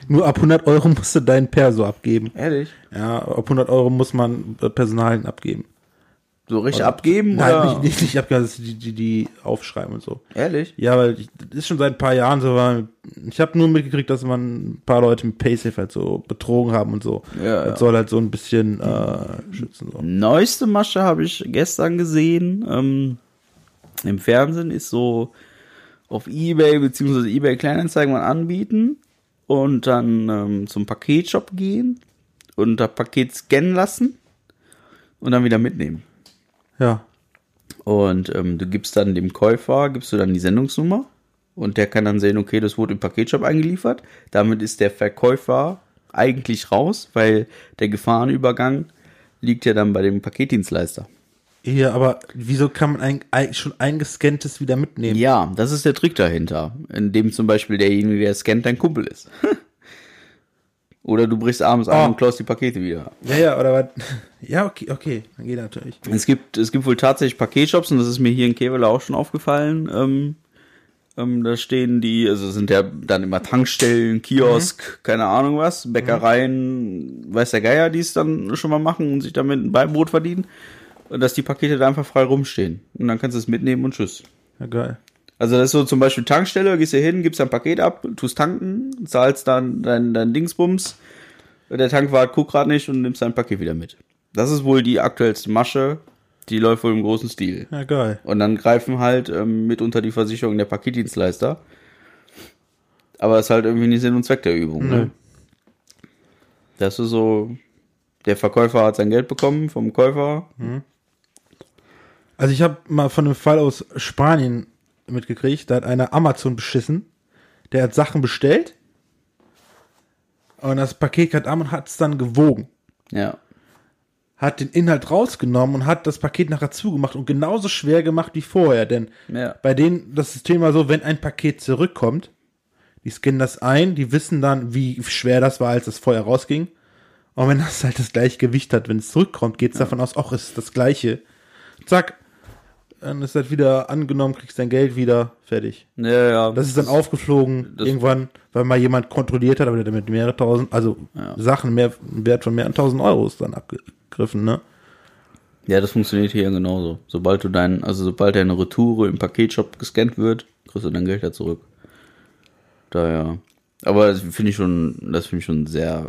Nur ab 100 Euro musst du deinen Perso abgeben. Ehrlich? Ja, ab 100 Euro muss man Personalien abgeben. So richtig abgeben? Nein, oder? nicht, nicht, nicht abgeben, das ist die, die, die aufschreiben und so. Ehrlich? Ja, weil ich, das ist schon seit ein paar Jahren so, weil ich habe nur mitgekriegt, dass man ein paar Leute mit Paysafe halt so betrogen haben und so. Ja, das ja. soll halt so ein bisschen äh, schützen. So. Neueste Masche habe ich gestern gesehen. Ähm, Im Fernsehen ist so auf Ebay bzw. Ebay Kleinanzeigen mal anbieten und dann ähm, zum Paketshop gehen und das Paket scannen lassen und dann wieder mitnehmen. Ja. Und ähm, du gibst dann dem Käufer, gibst du dann die Sendungsnummer und der kann dann sehen, okay, das wurde im Paketshop eingeliefert. Damit ist der Verkäufer eigentlich raus, weil der Gefahrenübergang liegt ja dann bei dem Paketdienstleister. Ja, aber wieso kann man ein, ein, schon eingescanntes wieder mitnehmen? Ja, das ist der Trick dahinter, in dem zum Beispiel derjenige, der scannt, dein Kumpel ist. Oder du brichst abends Oh. und klaust die Pakete wieder. Ja, ja, oder was? Ja, okay, okay, dann geht natürlich. Es gibt, es gibt wohl tatsächlich Paketshops und das ist mir hier in Kevela auch schon aufgefallen. Ähm, ähm, da stehen die, also sind ja dann immer Tankstellen, Kiosk, keine Ahnung was, Bäckereien, weiß der Geier, die es dann schon mal machen und sich damit ein Beibrot verdienen. Dass die Pakete da einfach frei rumstehen. Und dann kannst du es mitnehmen und tschüss. Ja, geil. Also das ist so zum Beispiel Tankstelle, gehst du hin, gibst ein Paket ab, tust tanken, zahlst dann dein, dein Dingsbums, der Tankwart guckt gerade nicht und nimmst dein Paket wieder mit. Das ist wohl die aktuellste Masche, die läuft wohl im großen Stil. Ja, geil. Und dann greifen halt ähm, mitunter die Versicherung der Paketdienstleister. Aber es ist halt irgendwie nicht Sinn und Zweck der Übung. Ne? Das ist so, der Verkäufer hat sein Geld bekommen vom Käufer. Also ich habe mal von einem Fall aus Spanien mitgekriegt, da hat einer Amazon beschissen, der hat Sachen bestellt und das Paket hat und hat es dann gewogen. Ja. Hat den Inhalt rausgenommen und hat das Paket nachher zugemacht und genauso schwer gemacht wie vorher. Denn Ja. bei denen, das System war so, wenn ein Paket zurückkommt, die scannen das ein, die wissen dann, wie schwer das war, als es vorher rausging. Und wenn das halt das gleiche Gewicht hat, wenn es zurückkommt, geht es davon aus, es ist das gleiche. Zack. Dann ist das wieder angenommen, kriegst dein Geld wieder, fertig. Ja, ja. Das ist dann aufgeflogen, das- irgendwann, weil mal jemand kontrolliert hat, aber der damit mehrere tausend, also Sachen mehr, Wert von mehreren tausend Euro ist dann abgegriffen, ne? Ja, das funktioniert hier genauso. Sobald du dein, also sobald deine Retoure im Paketshop gescannt wird, kriegst du dein Geld da zurück. Daher. Aber das finde ich schon, das finde ich schon sehr,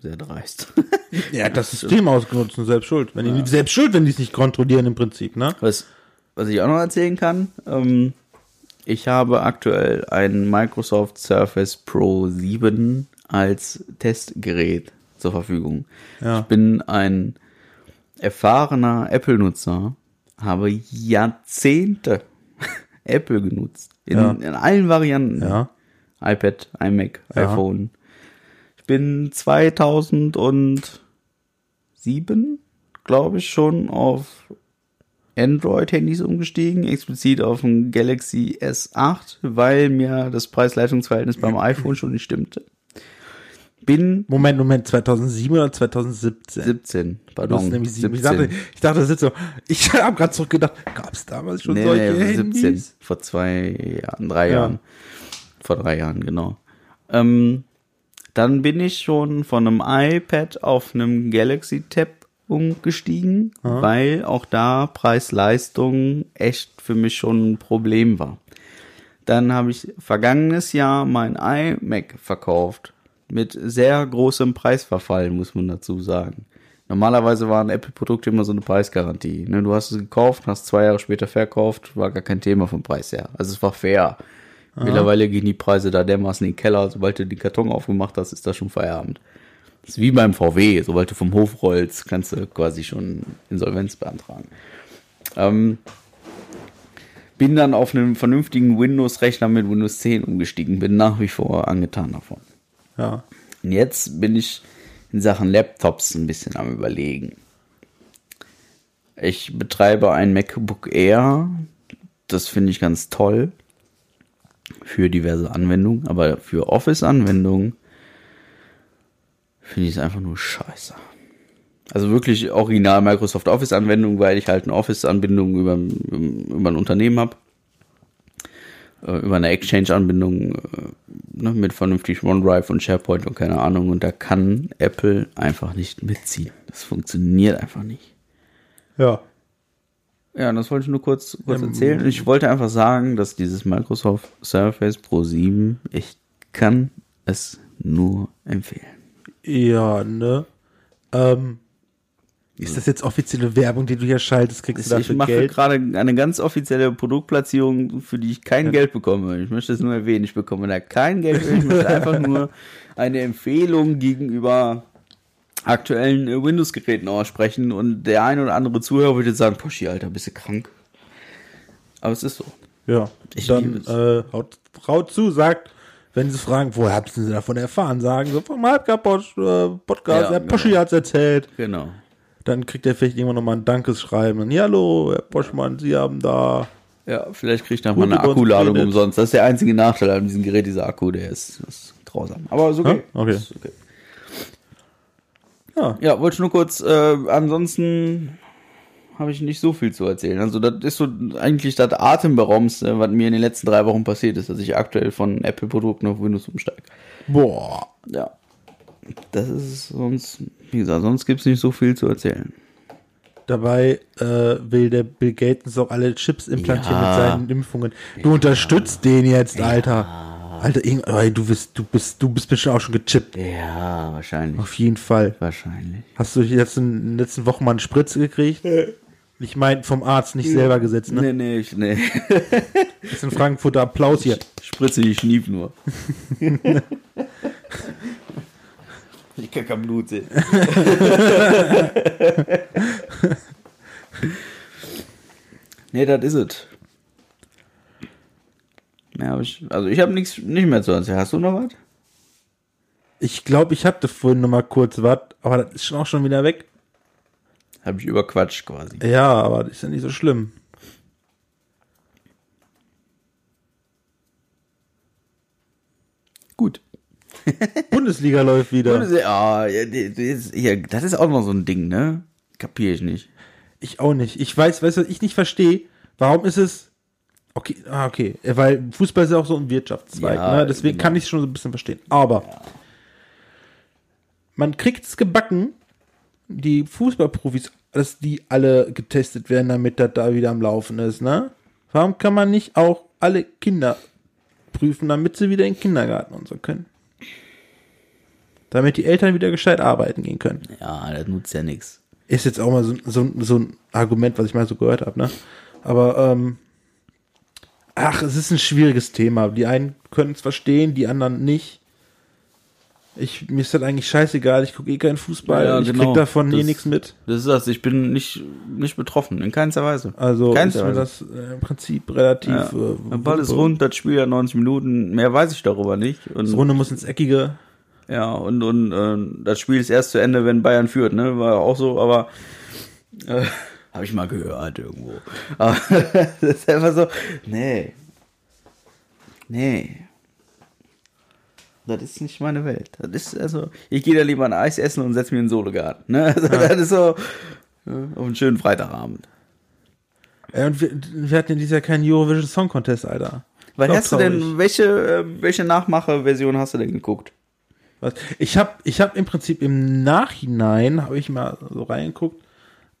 sehr dreist. Hat das System ausgenutzt und selbst schuld. Wenn die selbst schuld, wenn die es nicht kontrollieren im Prinzip, ne? Was, was ich auch noch erzählen kann, ähm, ich habe aktuell ein Microsoft Surface Pro 7 als Testgerät zur Verfügung. Ja. Ich bin ein erfahrener Apple-Nutzer, habe Jahrzehnte Apple genutzt. In, Ja. in allen Varianten. Ja. iPad, iMac, iPhone. Ich bin 2007, glaube ich, schon auf Android-Handys umgestiegen, explizit auf ein Galaxy S8, weil mir das Preis-Leistungs-Verhältnis beim iPhone schon nicht stimmte. Bin Moment, Moment, 2007 oder 2017? 17, Du pardon, nämlich sieben. Ich dachte, ich dachte, das ist so. Ich habe gerade zurückgedacht, gab es damals schon Nee, solche nee, Handys? 17. Vor zwei Jahren, drei Ja. Jahren. Vor drei Jahren, genau. Ähm, dann bin ich schon von einem iPad auf einem Galaxy Tab umgestiegen, weil auch da Preis-Leistung echt für mich schon ein Problem war. Dann habe ich vergangenes Jahr mein iMac verkauft. Mit sehr großem Preisverfall, muss man dazu sagen. Normalerweise waren Apple-Produkte immer so eine Preisgarantie. Ne, du hast es gekauft, hast zwei Jahre später verkauft, war gar kein Thema vom Preis her. Also es war fair. Mittlerweile gehen die Preise da dermaßen in den Keller. Sobald du den Karton aufgemacht hast, ist das schon Feierabend. Das ist wie beim VW. Sobald du vom Hof rollst, kannst du quasi schon Insolvenz beantragen. Ähm, bin dann auf einen vernünftigen Windows-Rechner mit Windows 10 umgestiegen. Bin nach wie vor angetan davon. Ja. Und jetzt bin ich in Sachen Laptops ein bisschen am überlegen. Ich betreibe ein MacBook Air. Das finde ich ganz toll. Für diverse Anwendungen. Aber für Office-Anwendungen finde ich es einfach nur scheiße. Also wirklich original Microsoft Office-Anwendung, weil ich halt eine Office-Anbindung über, über ein Unternehmen habe äh, über eine Exchange-Anbindung äh, ne, mit vernünftig OneDrive und SharePoint und keine Ahnung. Und da kann Apple einfach nicht mitziehen. Das funktioniert einfach nicht. Ja. Ja, und das wollte ich nur kurz, kurz erzählen. Und ich wollte einfach sagen, dass dieses Microsoft Surface Pro 7, ich kann es nur empfehlen. Ja, ne? Ähm, ist das jetzt offizielle Werbung, die du hier schaltest? Kriegst du Ich dafür mache Geld? gerade eine ganz offizielle Produktplatzierung, für die ich kein Geld bekomme. Ich möchte es nur erwähnen. Ich bekomme da kein Geld. für. Ich möchte einfach nur eine Empfehlung gegenüber aktuellen äh, Windows-Geräten aussprechen. Und der ein oder andere Zuhörer würde jetzt sagen, Poschi, Alter, bist du krank? Aber es ist so. Ja. Ich dann äh, haut, haut zu, sagt, wenn sie fragen, woher habt ihr davon erfahren, sagen so vom Halbkapott äh, Podcast, Ja, der genau. Poschi hat's erzählt. Genau. Dann kriegt er vielleicht irgendwann nochmal ein Dankeschreiben. Und, ja, hallo, Herr Poschmann, Sie haben da. Ja, vielleicht kriege ich noch mal Gut eine Akkuladung umsonst. Das ist der einzige Nachteil an diesem Gerät, dieser Akku, der ist, ist grausam. Aber ist okay. Ja? Okay. Ist okay. Ja. Ja, wollte ich nur kurz, äh, ansonsten habe ich nicht so viel zu erzählen. Also das ist so eigentlich das Atemberaubendste, was mir in den letzten drei Wochen passiert ist, dass ich aktuell von Apple-Produkten auf Windows umsteige. Boah. Ja. Das ist sonst, wie gesagt, sonst gibt's nicht so viel zu erzählen. Dabei äh, will der Bill Gates auch alle Chips implantieren Ja. mit seinen Impfungen. Du unterstützt den jetzt, Alter. Alter, irgend- ey, du bist, du bist, du bist bestimmt auch schon gechippt. Ja, wahrscheinlich. Auf jeden Fall. Wahrscheinlich. Hast du jetzt in den letzten Wochen mal eine Spritze gekriegt? Ich meine, vom Arzt nicht selber gesetzt, ne? Nee, nee, ich, nee. Das ist ein Frankfurter Applaus hier. Spritze, ich schnief nur. ich kann kein Blut sehen. nee, das ist es. Ja, ich, also ich habe nichts nicht mehr zu erzählen. Hast du noch was? Ich glaube, ich hatte vorhin noch mal kurz was, aber das ist schon auch schon wieder weg. Habe ich überquatscht quasi. Ja, aber das ist ja nicht so schlimm. Gut. Bundesliga läuft wieder. Ja, die ist- ja, das ist auch noch so ein Ding, ne? Kapier ich nicht. Ich auch nicht. Ich weiß, weißt du, was ich nicht verstehe? Warum ist es. Okay, ah, okay. Weil Fußball ist ja auch so ein Wirtschaftszweig, Ja, ne? Deswegen genau. kann ich es schon so ein bisschen verstehen. Aber man kriegt es gebacken, die Fußballprofis, dass die alle getestet werden, damit das da wieder am Laufen ist, ne? Warum kann man nicht auch alle Kinder prüfen, damit sie wieder in den Kindergarten und so können? Damit die Eltern wieder gescheit arbeiten gehen können. Ja, das nutzt ja nichts. Ist jetzt auch mal so, so, so ein Argument, was ich mal so gehört habe, ne? Aber, ähm, ach, es ist ein schwieriges Thema. Die einen können es verstehen, die anderen nicht. Ich, mir ist das eigentlich scheißegal, ich gucke eh keinen Fußball, Ja, ich genau. krieg davon eh Das- nichts mit. Das ist das, ich bin nicht, nicht betroffen, in keinster Weise. Also ist Keinster mir Weise. das äh, im Prinzip relativ. Ja. Äh, Der Ball ist rund, das Spiel hat 90 Minuten, mehr weiß ich darüber nicht. Und, Das Runde muss ins Eckige. Ja, und, und äh, das Spiel ist erst zu Ende, wenn Bayern führt, ne? War auch so, aber äh, Habe ich mal gehört irgendwo. Aber das ist einfach so, nee. Nee. Das ist nicht meine Welt. Das ist also, ich gehe da lieber ein Eis essen und setze mir in den Sologarten. Ne? Also, Das ist so ja, auf einen schönen Freitagabend. Äh, und wir, wir hatten ja dieses Jahr keinen Eurovision Song Contest, Alter. Doch hast du traurig. denn, welche, äh, welche Nachmache-Version hast du denn geguckt? Was? Ich habe ich hab im Prinzip im Nachhinein, habe ich mal so reingeguckt,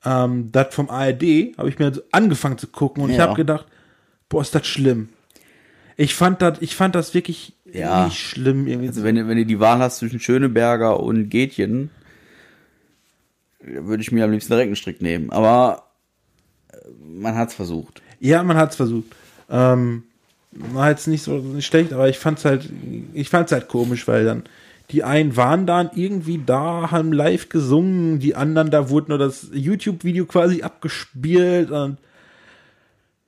ähm, das vom ARD, habe ich mir so angefangen zu gucken und ich Ja. habe gedacht, boah, ist das schlimm. Ich fand das, ich fand das wirklich Ja. schlimm irgendwie. Also wenn, du- wenn du die Wahl hast zwischen Schöneberger und Gätchen, würde ich mir am liebsten direkt einen Strick nehmen. Aber äh, man hat's versucht. Ja, man hat's versucht. Ähm, war jetzt nicht so nicht schlecht, aber ich fand's halt, ich fand's halt komisch, weil dann die einen waren dann irgendwie da, haben live gesungen, die anderen, da wurde nur das YouTube-Video quasi abgespielt und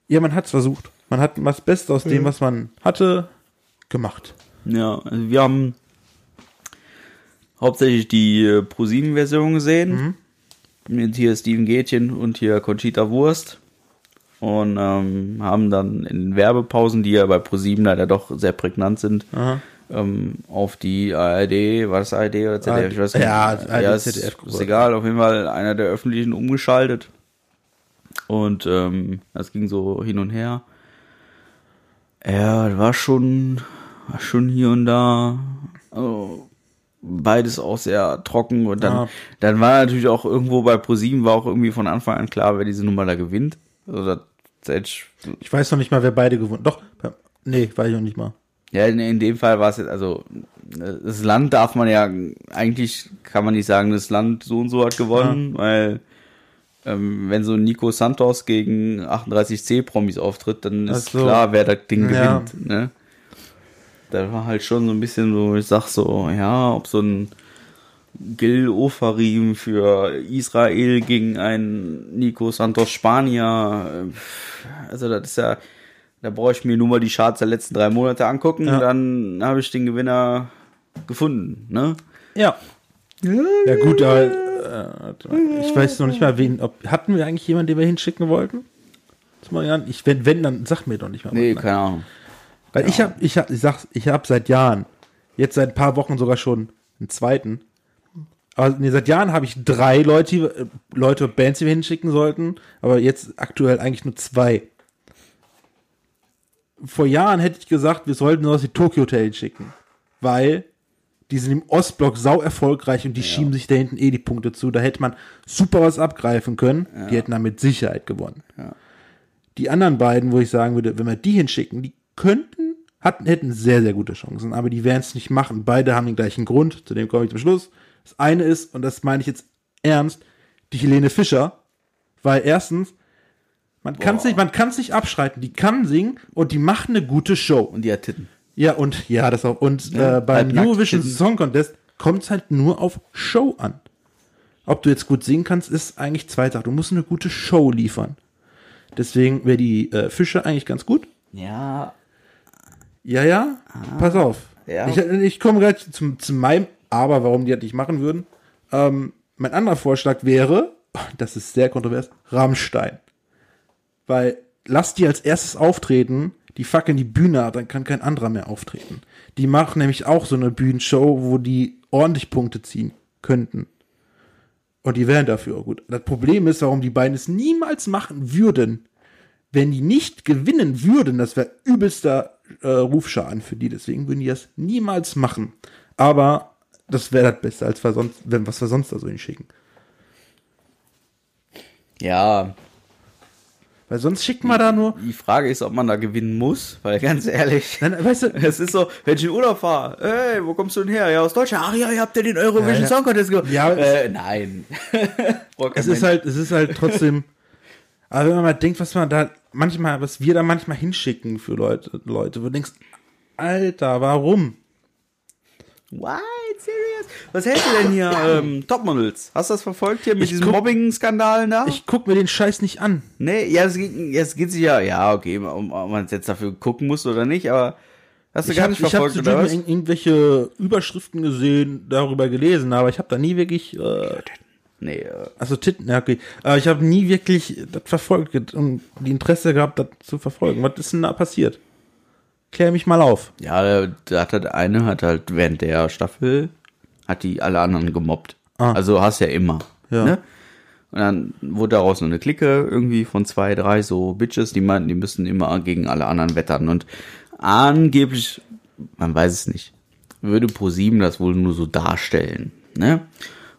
ja, man hat's versucht. Man hat das Beste aus dem, was man hatte, gemacht. Ja, also wir haben hauptsächlich die äh, ProSieben-Version gesehen. Mit hier Steven Gätchen und hier Conchita Wurst. Und ähm, haben dann in Werbepausen, die ja bei ProSieben leider doch sehr prägnant sind, ähm, auf die ARD, war das ARD oder ZDF? Ich weiß nicht. Ja, ARD, ja ist, ZDF. ist egal, auf jeden Fall einer der öffentlichen umgeschaltet. Und ähm, das ging so hin und her. Ja, war schon, schon hier und da. Also, beides auch sehr trocken. Und dann, Ja. dann war natürlich auch irgendwo bei ProSieben war auch irgendwie von Anfang an klar, wer diese Nummer da gewinnt. Also ich weiß noch nicht mal, wer beide gewonnen. Doch, nee, weiß ich noch nicht mal. Ja, in, in dem Fall war es jetzt, also das Land darf man ja, eigentlich kann man nicht sagen, das Land so und so hat gewonnen, weil ähm, wenn so Nico Santos gegen 38C-Promis auftritt, dann ist so. klar, wer das Ding Ja. gewinnt. Ne? Da war halt schon so ein bisschen so, ich sag so, ja, ob so ein Gil Ofarim für Israel gegen einen Nico Santos Spanier, äh, also das ist ja, da brauche ich mir nur mal die Charts der letzten drei Monate angucken, Ja. dann habe ich den Gewinner gefunden, ne? Ja. Ja gut, aber äh, ich weiß noch nicht mal, wen, ob, hatten wir eigentlich jemanden, den wir hinschicken wollten? Ich, wenn, wenn, dann sag mir doch nicht mal. Nee, was. keine Ahnung. Weil ich habe, ich hab, ich sag's, ich habe seit Jahren, jetzt seit ein paar Wochen sogar schon einen zweiten. Aber nee, seit Jahren habe ich drei Leute, äh, Leute, Bands, die wir hinschicken sollten, aber jetzt aktuell eigentlich nur zwei. Vor Jahren hätte ich gesagt, wir sollten nur die Tokyo Hotel schicken, weil die sind im Ostblock sau erfolgreich und die schieben sich da hinten eh die Punkte zu. Da hätte man super was abgreifen können. Die hätten dann mit Sicherheit gewonnen. Die anderen beiden, wo ich sagen würde, wenn wir die hinschicken, die könnten, hatten, hätten sehr, sehr gute Chancen, aber die werden es nicht machen. Beide haben den gleichen Grund, zu dem komme ich zum Schluss. Das eine ist, und das meine ich jetzt ernst, die Helene Fischer, weil erstens, man kann es nicht, man kann abschreiten, die kann singen und die macht eine gute Show. Und die hat Titten. Ja, und ja, das auch. Und Ja, äh, beim Eurovision. Song Contest kommt es halt nur auf Show an. Ob du jetzt gut singen kannst, ist eigentlich zwei Sachen. Du musst eine gute Show liefern. Deswegen wäre die äh, Fische eigentlich ganz gut. Ja, Ja, ja, pass auf. Ja. Ich, ich komme gleich zum, zu meinem Aber, warum die das nicht machen würden. Ähm, mein anderer Vorschlag wäre, das ist sehr kontrovers, Rammstein. Weil lass die als erstes auftreten, die fackeln die Bühne dann kann kein anderer mehr auftreten. Die machen nämlich auch so eine Bühnenshow, wo die ordentlich Punkte ziehen könnten. Und die wären dafür auch gut. Das Problem ist, warum die beiden es niemals machen würden, wenn die nicht gewinnen würden, das wäre übelster äh, Rufschaden für die. Deswegen würden die das niemals machen. Aber das wäre das Beste, als wir sonst, wenn was wir sonst da so hinschicken. ja. Weil sonst schickt man da nur. Die Frage ist, ob man da gewinnen muss, weil ganz ehrlich, Nein, weißt du, es ist so, wenn ich in Urlaub fahre, hey, wo kommst du denn her? Ja, aus Deutschland. Ach ja, ihr habt ja den Eurovision Ja. Song Contest gewonnen. Ja, äh, nein. Es ist halt, es ist halt trotzdem. aber wenn man mal denkt, was man da manchmal, was wir da manchmal hinschicken für Leute, Leute, wo du denkst, Alter, warum? What? Serious? Was hältst du denn hier, ähm, Topmodels? Hast du das verfolgt hier mit Ich diesen Mobbing-Skandalen da? Ich guck mir den Scheiß nicht an. nee, ja, es geht, es geht sich ja, ja, okay, ob, ob man es jetzt dafür gucken muss oder nicht, aber hast du Ich gar habe nicht hab verfolgt, zu oder drüben was? ir- irgendwelche Überschriften gesehen, darüber gelesen, aber ich habe da nie wirklich. Äh, Nee, äh, Also Titten, ja, okay. Aber ich habe nie wirklich das verfolgt und die Interesse gehabt, das zu verfolgen. Was ist denn da passiert? Klär mich mal auf. ja, da- hat halt eine, hat halt während der Staffel, hat die alle anderen gemobbt. Ah. Also hast ja immer. Ja. Ne? Und dann wurde daraus so eine Clique irgendwie von zwei, drei so Bitches, die meinten, die müssten immer gegen alle anderen wettern. Und angeblich, man weiß es nicht, würde ProSieben das wohl nur so darstellen. Ne?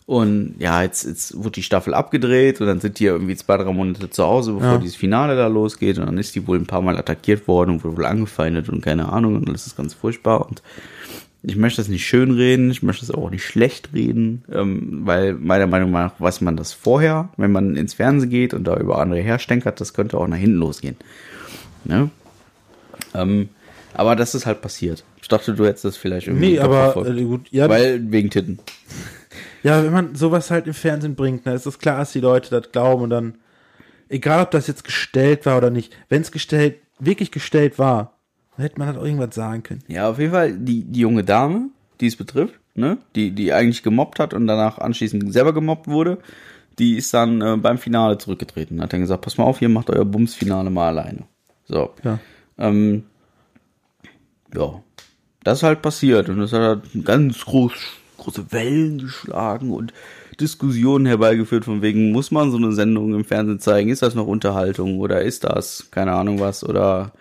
Und ja, jetzt, jetzt wurde die Staffel abgedreht und dann sind die ja irgendwie zwei, drei Monate zu Hause, bevor Ja. dieses Finale da losgeht. Und dann ist die wohl ein paar Mal attackiert worden und wurde wohl angefeindet und keine Ahnung. Und das ist ganz furchtbar. Und ich möchte das nicht schön reden, ich möchte das auch nicht schlecht reden, ähm, weil meiner Meinung nach weiß man das vorher, wenn man ins Fernsehen geht und da über andere herstenkert, das könnte auch nach hinten losgehen. Ne? Ähm, aber das ist halt passiert. Ich dachte, du hättest das vielleicht irgendwie Nee, aber äh, gut, ja, weil wegen Titten. Ja, wenn man sowas halt im Fernsehen bringt, dann ist es klar, dass die Leute das glauben und dann, egal ob das jetzt gestellt war oder nicht, wenn es gestellt, wirklich gestellt war, dann hätte man halt auch irgendwas sagen können. Ja, auf jeden Fall die, die junge Dame, die es betrifft, ne, die, die eigentlich gemobbt hat und danach anschließend selber gemobbt wurde, die ist dann äh, beim Finale zurückgetreten. Hat dann gesagt, pass mal auf, ihr macht euer Bums-Finale mal alleine. So. Ja. Ähm, ja. Das ist halt passiert und das hat halt ganz groß, große Wellen geschlagen und Diskussionen herbeigeführt von wegen, muss man so eine Sendung im Fernsehen zeigen? Ist das noch Unterhaltung oder ist das, keine Ahnung was, oder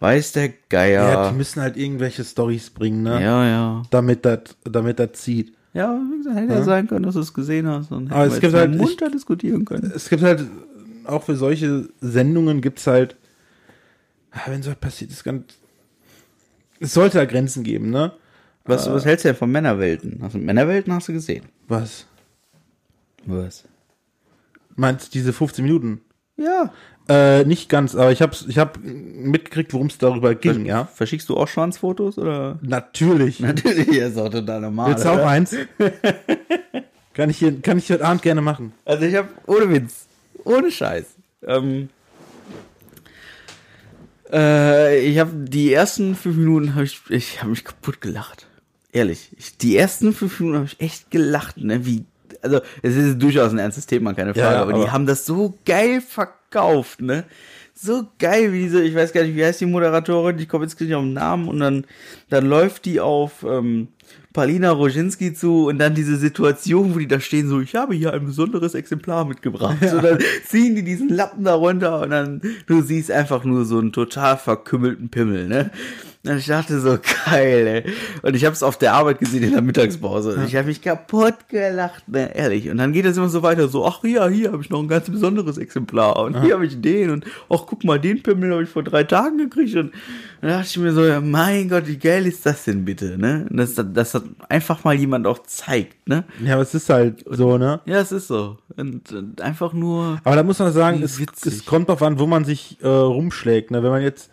weiß der Geier? Ja, die müssen halt irgendwelche Stories bringen, ne? Ja, ja. Damit das, damit das zieht. Ja, wie gesagt, hätte ja sein können, dass du es gesehen hast. Und Aber es gibt halt- munter diskutieren können. Es gibt halt, auch für solche Sendungen gibt's halt, ah, wenn so passiert ist, ganz, es sollte da Grenzen geben, ne? Was, was hältst du denn von Männerwelten? Hast du, Männerwelten hast du gesehen? Was? Was? Meinst du diese 15 Minuten? Ja. Äh, nicht ganz, aber ich hab's, ich hab mitgekriegt, worum es darüber ging, ja. Verschickst du auch Schwanzfotos oder? Natürlich. Natürlich, ist auch total normal. Willst du auch eins? kann ich hier, kann ich heute Abend gerne machen. Also ich habe ohne Witz, ohne Scheiß. Ähm, äh, ich habe die ersten fünf Minuten habe ich, ich habe mich kaputt gelacht. Ehrlich, ich, die ersten fünf Minuten habe ich echt gelacht, ne? Wie, also es ist durchaus ein ernstes Thema, keine Frage, Ja, aber, die aber- haben das so geil verkauft, ne? So geil, wie diese, ich weiß gar nicht, wie heißt die Moderatorin, ich komme jetzt nicht auf den Namen und dann, dann läuft die auf ähm, Palina Roginski zu und dann diese Situation, wo die da stehen, so, ich habe hier ein besonderes Exemplar mitgebracht. Und dann ziehen die diesen Lappen da runter und dann, du siehst einfach nur so einen total verkümmelten Pimmel, ne? Und ich dachte so, geil, ey. Und ich habe es auf der Arbeit gesehen in der Mittagspause. Und ich habe mich kaputt gelacht, ne, ehrlich. Und dann geht es immer so weiter, so, ach ja, hier habe ich noch ein ganz besonderes Exemplar. Und hier habe ich den. Und ach, guck mal, den Pimmel habe ich vor drei Tagen gekriegt. Und dann dachte ich mir so, ja, mein Gott, wie geil ist das denn bitte, ne? Und dass, dass das einfach mal jemand auch zeigt, ne? Ja, aber es ist halt so, ne? Ja, es ist so. Und, und einfach nur, Aber da muss man sagen, es, es kommt drauf an, wo man sich äh, rumschlägt. Ne? Wenn man jetzt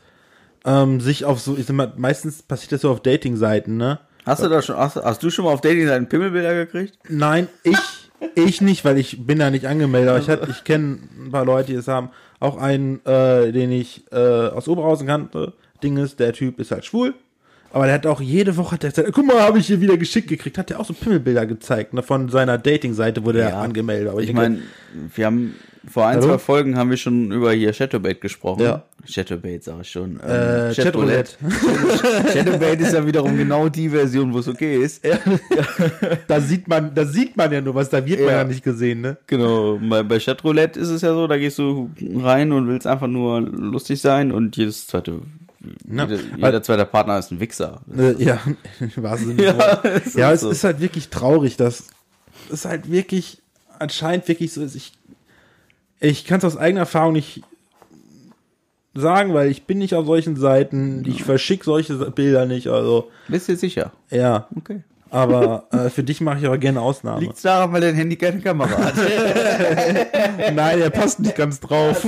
ähm, sich auf so, ich sag mal, meistens passiert das so auf Dating-Seiten, ne? hast du da schon, hast, hast du schon mal auf Dating deinen Pimmelbilder gekriegt? Nein, ich, ich nicht, weil ich bin da nicht angemeldet, aber ich, hat- ich kenne ein paar Leute, die es haben. Auch einen, äh, den ich äh, aus Oberhausen kannte. Ding ist, der Typ ist halt schwul. Aber der hat auch jede Woche hat der gesagt, guck mal, habe ich hier wieder geschickt gekriegt. Hat der auch so Pimmelbilder gezeigt, ne, von seiner Dating-Seite, der Ja. angemeldet war. Aber Ich denke, meine, wir haben vor ein, Hallo? zwei Folgen haben wir schon über hier Shadowbait gesprochen. Ja. Shadowbait sag ich schon. äh, Chatroulette. Shadowbait ist ja wiederum genau die Version, wo es okay ist. da sieht man, da sieht man ja nur was, da wird man Ja. ja nicht gesehen, ne? Genau, bei, bei Chatroulette ist es ja so, da gehst du rein und willst einfach nur lustig sein und jedes zweite, Ja. jeder, jeder zweite Partner ist ein Wichser. Äh, ja, des Ja, es ist ja, es so. ist halt wirklich traurig, dass es halt wirklich anscheinend wirklich so ist. Ich, ich kann es aus eigener Erfahrung nicht sagen, weil ich bin nicht auf solchen Seiten. Ich verschicke solche Bilder nicht. Also Bist du sicher? ja, Okay. aber äh, für dich mache ich aber gerne Ausnahme. Liegt's daran, weil dein Handy keine Kamera hat? Nein, der passt nicht ganz drauf.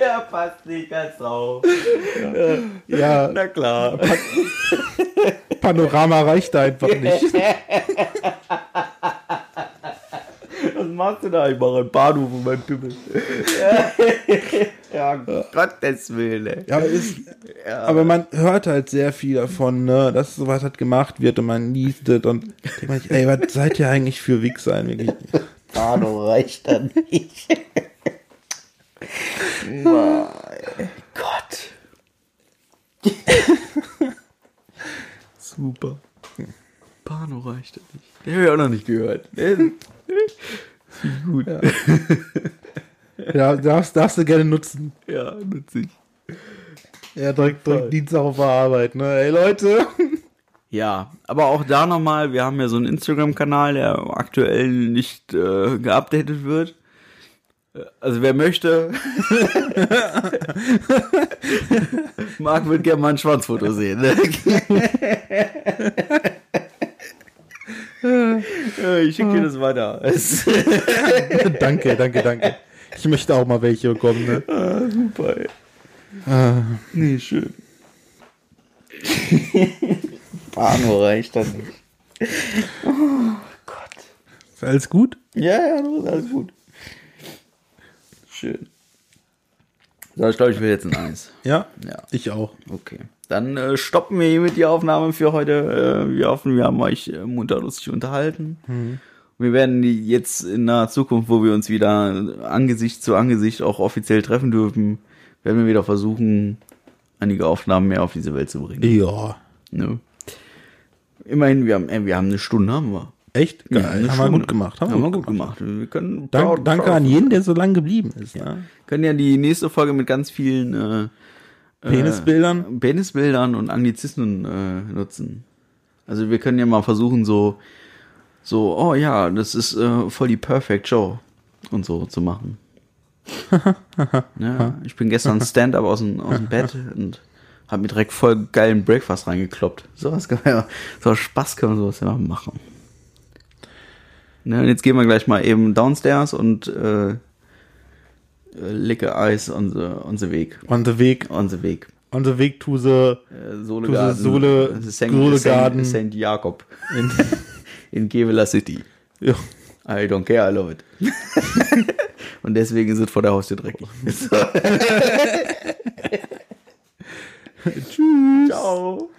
ja, passt nicht ganz drauf. Ja, Na klar. Panorama reicht da einfach nicht. Was machst du da? Ich mache ein Badu von meinem Pimmel. ja, Gottes Willen. Ja, aber ist, Aber man hört halt sehr viel davon, ne, dass sowas halt gemacht wird und man liest es und denkt ey, was seid ihr eigentlich für Wichser? Wirklich? Pano reicht dann nicht. mein Gott. Super. Pano reicht dann nicht. Den habe ich auch noch nicht gehört. Gut. Ja, Ja, darfst, darfst du gerne nutzen. nutze ich. Ja, direkt, direkt Dienstag auf der Arbeit, ne? Ey, Leute. Ja, aber auch da nochmal, wir haben ja so einen Instagram-Kanal, der aktuell nicht äh, geupdatet wird. Also wer möchte, Marc wird gerne mal ein Schwanzfoto sehen. Ne? Ja, ich schicke dir das weiter. Danke, danke, danke. Ich möchte auch mal welche bekommen, ne? ah, super. Ey. Nee, schön. Pano reicht dann nicht. Ist alles gut? Ja, ja, das ist alles gut. Schön. So, ich glaube, ich will jetzt ein Eis. Ja? Ja. Ich auch. Okay. Dann äh, stoppen wir hiermit die Aufnahme für heute. Äh, wir hoffen, wir haben euch äh, munter lustig unterhalten. Wir werden jetzt in naher Zukunft, wo wir uns wieder Angesicht zu Angesicht auch offiziell treffen dürfen, werden wir wieder versuchen, einige Aufnahmen mehr auf diese Welt zu bringen. Ja. Ne? Immerhin, wir haben, äh, wir haben eine Stunde, haben wir. Echt? Ja, Geil. eine haben wir Stunde. gut gemacht. Haben, wir gut gemacht. Wir können Dank, proud- danke proud an jeden, der so lange geblieben ist. Ja. können ja die nächste Folge mit ganz vielen äh, Penisbildern. äh, Penisbildern und Anglizismen äh, nutzen. Also wir können ja mal versuchen, so, so, oh ja, das ist äh, voll die Perfect Show und so zu machen. ja, ich bin gestern Stand-up aus dem, aus dem Bett und habe mir direkt voll geilen Breakfast reingekloppt. Sowas kann man ja, so Spaß können wir sowas ja machen. Ne, und jetzt gehen wir gleich mal eben downstairs und äh, äh, licke Eis on the, on the Weg. On the Weg, On the Weg. on the Weg to the, Äh, Sohlegarten. Sohle- St. Sohlegarten. St. Jakob. in, In Gevela City. ja. I don't care, I love it. Und deswegen ist es vor der Haustür dreckig. Tschüss. Ciao.